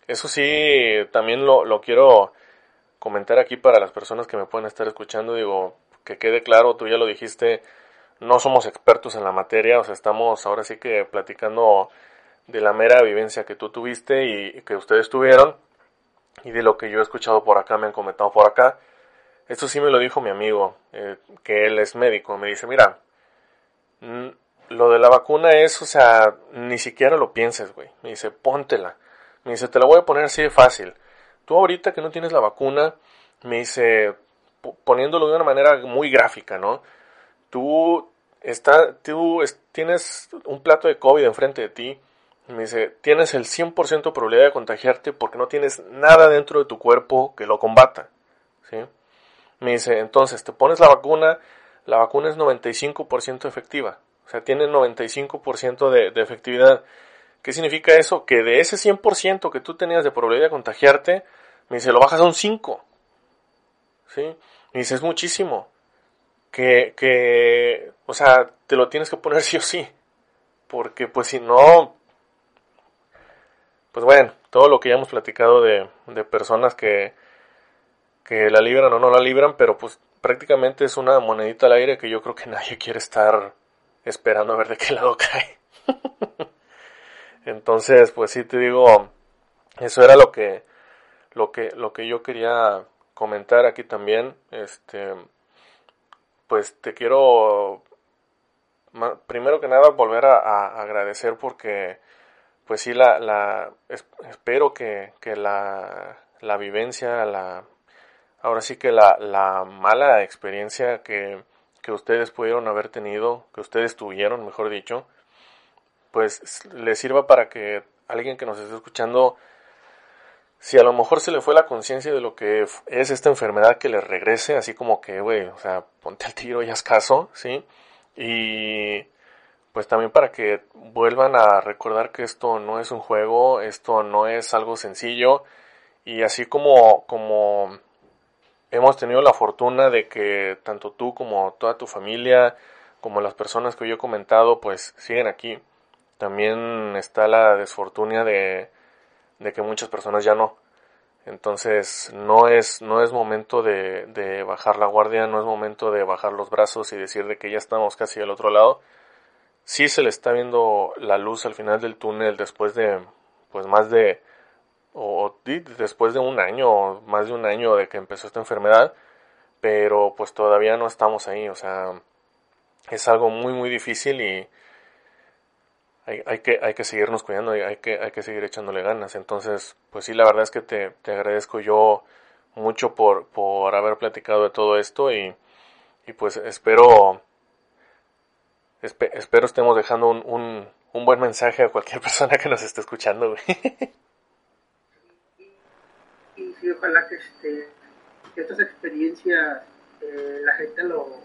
Eso sí, también lo, lo quiero comentar aquí para las personas que me pueden estar escuchando, digo, que quede claro, tú ya lo dijiste, no somos expertos en la materia, o sea, estamos ahora sí que platicando de la mera vivencia que tú tuviste y que ustedes tuvieron y de lo que yo he escuchado por acá, me han comentado por acá. Esto sí me lo dijo mi amigo, eh, que él es médico, me dice, mira, lo de la vacuna es, o sea, ni siquiera lo pienses, güey. Me dice, póntela. Me dice, te la voy a poner así de fácil. Tú ahorita que no tienes la vacuna, me dice, poniéndolo de una manera muy gráfica, ¿no? tú, está, tú tienes un plato de COVID enfrente de ti, me dice, tienes el 100% de probabilidad de contagiarte porque no tienes nada dentro de tu cuerpo que lo combata. ¿sí? Me dice, entonces te pones la vacuna, la vacuna es 95% efectiva. O sea, tiene 95% de, de efectividad. ¿Qué significa eso? Que de ese 100% que tú tenías de probabilidad de contagiarte, me dice, lo bajas a un 5. ¿Sí? Me dice, es muchísimo que, que, o sea, te lo tienes que poner sí o sí. Porque pues si no, pues bueno, todo lo que ya hemos platicado de, de personas que, que la libran o no la libran, pero pues prácticamente es una monedita al aire que yo creo que nadie quiere estar esperando a ver de qué lado cae. Entonces, pues sí te digo, eso era lo que, lo que, lo que yo quería comentar aquí también. Este, pues te quiero primero que nada volver a, agradecer porque pues sí, la, la espero que, que la, la, vivencia, la, ahora sí que la, la mala experiencia que, que ustedes pudieron haber tenido, que ustedes tuvieron, mejor dicho, pues les sirva para que alguien que nos esté escuchando, si a lo mejor se le fue la conciencia de lo que es esta enfermedad, que le regrese, así como que, güey, o sea, ponte al tiro y haz caso, ¿sí? Y pues también para que vuelvan a recordar que esto no es un juego, esto no es algo sencillo y así como como hemos tenido la fortuna de que tanto tú como toda tu familia, como las personas que yo he comentado, pues siguen aquí. También está la desfortuna de, que muchas personas ya no. Entonces no es, no es momento de, de bajar la guardia, no es momento de bajar los brazos y decir de que ya estamos casi al otro lado sí se le está viendo la luz al final del túnel después de, pues más de, o, después de un año, más de un año de que empezó esta enfermedad, pero pues todavía no estamos ahí, o sea, es algo muy muy difícil y hay, hay que, hay que seguirnos cuidando, hay que, hay que seguir echándole ganas. Entonces, pues sí, la verdad es que te, te agradezco yo mucho por, por haber platicado de todo esto y, y pues espero espero estemos dejando un, un, un, buen mensaje a cualquier persona que nos esté escuchando, sí, ojalá que, este, que estas experiencias eh, la gente lo,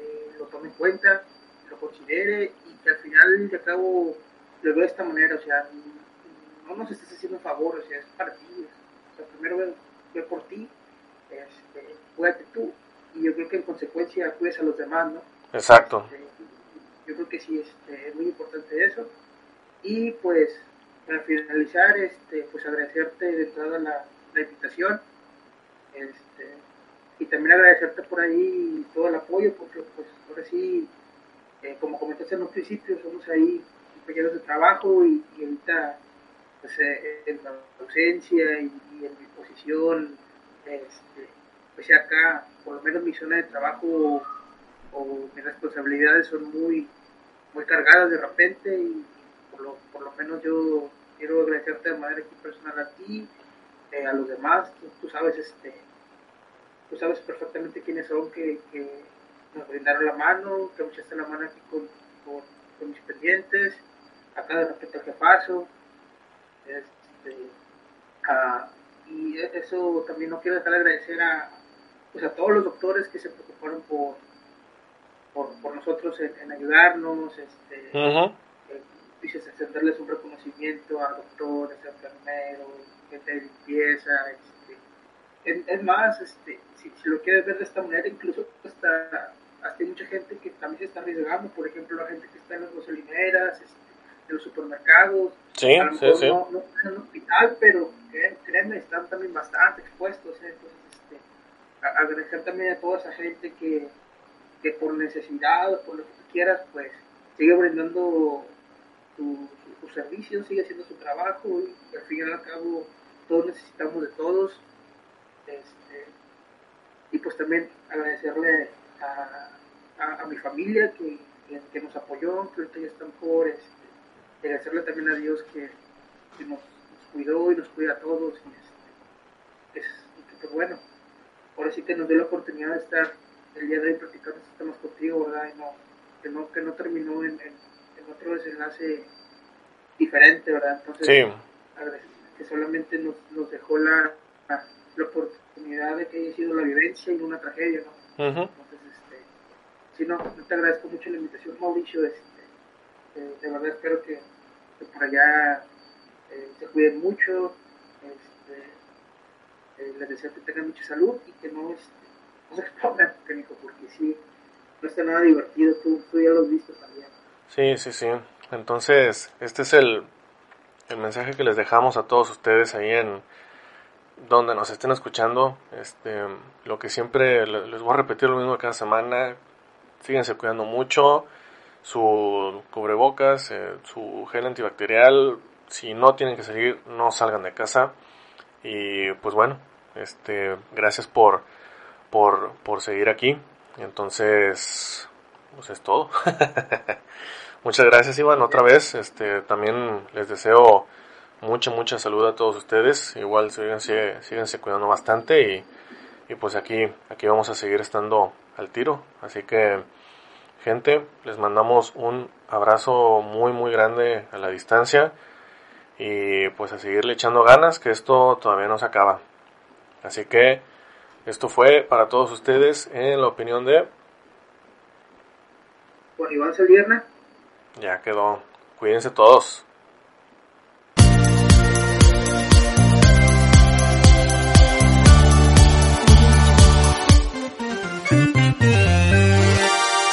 eh, lo tome en cuenta, lo considere y que al final de cabo lo vea de esta manera, o sea, no nos estés haciendo un favor, o sea, es para ti, o sea, primero ve, por ti, este, cuídate tú y yo creo que en consecuencia cuides a los demás, ¿no? Exacto. Este, yo creo que sí este, es muy importante eso. Y pues para finalizar, este, pues agradecerte de toda la, invitación. Este, y también agradecerte por ahí todo el apoyo, porque pues ahora sí, eh, como comentaste en un principio, somos ahí compañeros de trabajo y, ahorita pues eh, en la ausencia y, en mi posición, este, pues acá, por lo menos mi zona de trabajo o mis responsabilidades son muy, muy cargadas de repente y por lo, por lo menos yo quiero agradecerte de manera personal a ti, eh, a los demás, tú, sabes este tú sabes perfectamente quiénes son que, que nos brindaron la mano, que me echaste la mano aquí con, con, mis pendientes, acá de repente que paso, este, y eso también no quiero dejar de agradecer a, pues a todos los doctores que se preocuparon por, por, por nosotros en, ayudarnos, este, extenderles un reconocimiento a doctores, a enfermeros, gente de limpieza, este, es, más, este, si, lo quieres ver de esta manera, incluso hasta, hasta hay mucha gente que también se está arriesgando, por ejemplo, la gente que está en las gasolineras, este, en los supermercados, sí, a lo mejor sí, no, no, en un hospital, pero créanme, están también bastante expuestos, ¿eh? entonces, este, agradecer también a toda esa gente que, que por necesidad o por lo que tú quieras, pues sigue brindando tu, servicio, sigue haciendo su trabajo y al fin y al cabo todos necesitamos de todos. Este, y pues también agradecerle a, a, mi familia que, que, nos apoyó, que ahorita ya están por, este, agradecerle también a Dios que, que nos, cuidó y nos cuida a todos. Y, este, es, pues bueno, ahora sí que nos dio la oportunidad de estar el día de hoy platicando estos temas contigo, ¿verdad? Y no, que, no, que no terminó en, otro desenlace diferente, ¿verdad? Entonces, que solamente nos, nos dejó la, la, oportunidad de que haya sido la vivencia y una tragedia, ¿no? Entonces, este, sí, no, te agradezco mucho la invitación, Mauricio, este, eh, de verdad espero que, que por allá eh, se cuiden mucho, este, eh, les deseo que tengan mucha salud y que no, este, no se expongan, porque sí, no está nada divertido, tú, tú ya lo has visto también. Sí, sí, sí. Entonces, este es el, el mensaje que les dejamos a todos ustedes ahí en donde nos estén escuchando. Este, lo que siempre les voy a repetir lo mismo cada semana. Síguense cuidando mucho. Su cubrebocas, eh, su gel antibacterial. Si no tienen que salir, no salgan de casa. Y pues bueno, este, gracias por por, por seguir aquí. Entonces, pues es todo. Muchas gracias, Iván, otra vez. Este, también les deseo mucha, mucha salud a todos ustedes. Igual síganse, síganse cuidando bastante y, y pues aquí, aquí vamos a seguir estando al tiro. Así que, gente, les mandamos un abrazo muy, muy grande a la distancia y pues a seguirle echando ganas, que esto todavía no se acaba. Así que esto fue para todos ustedes en la opinión de Juan Iván Salierna. Ya quedó. Cuídense todos.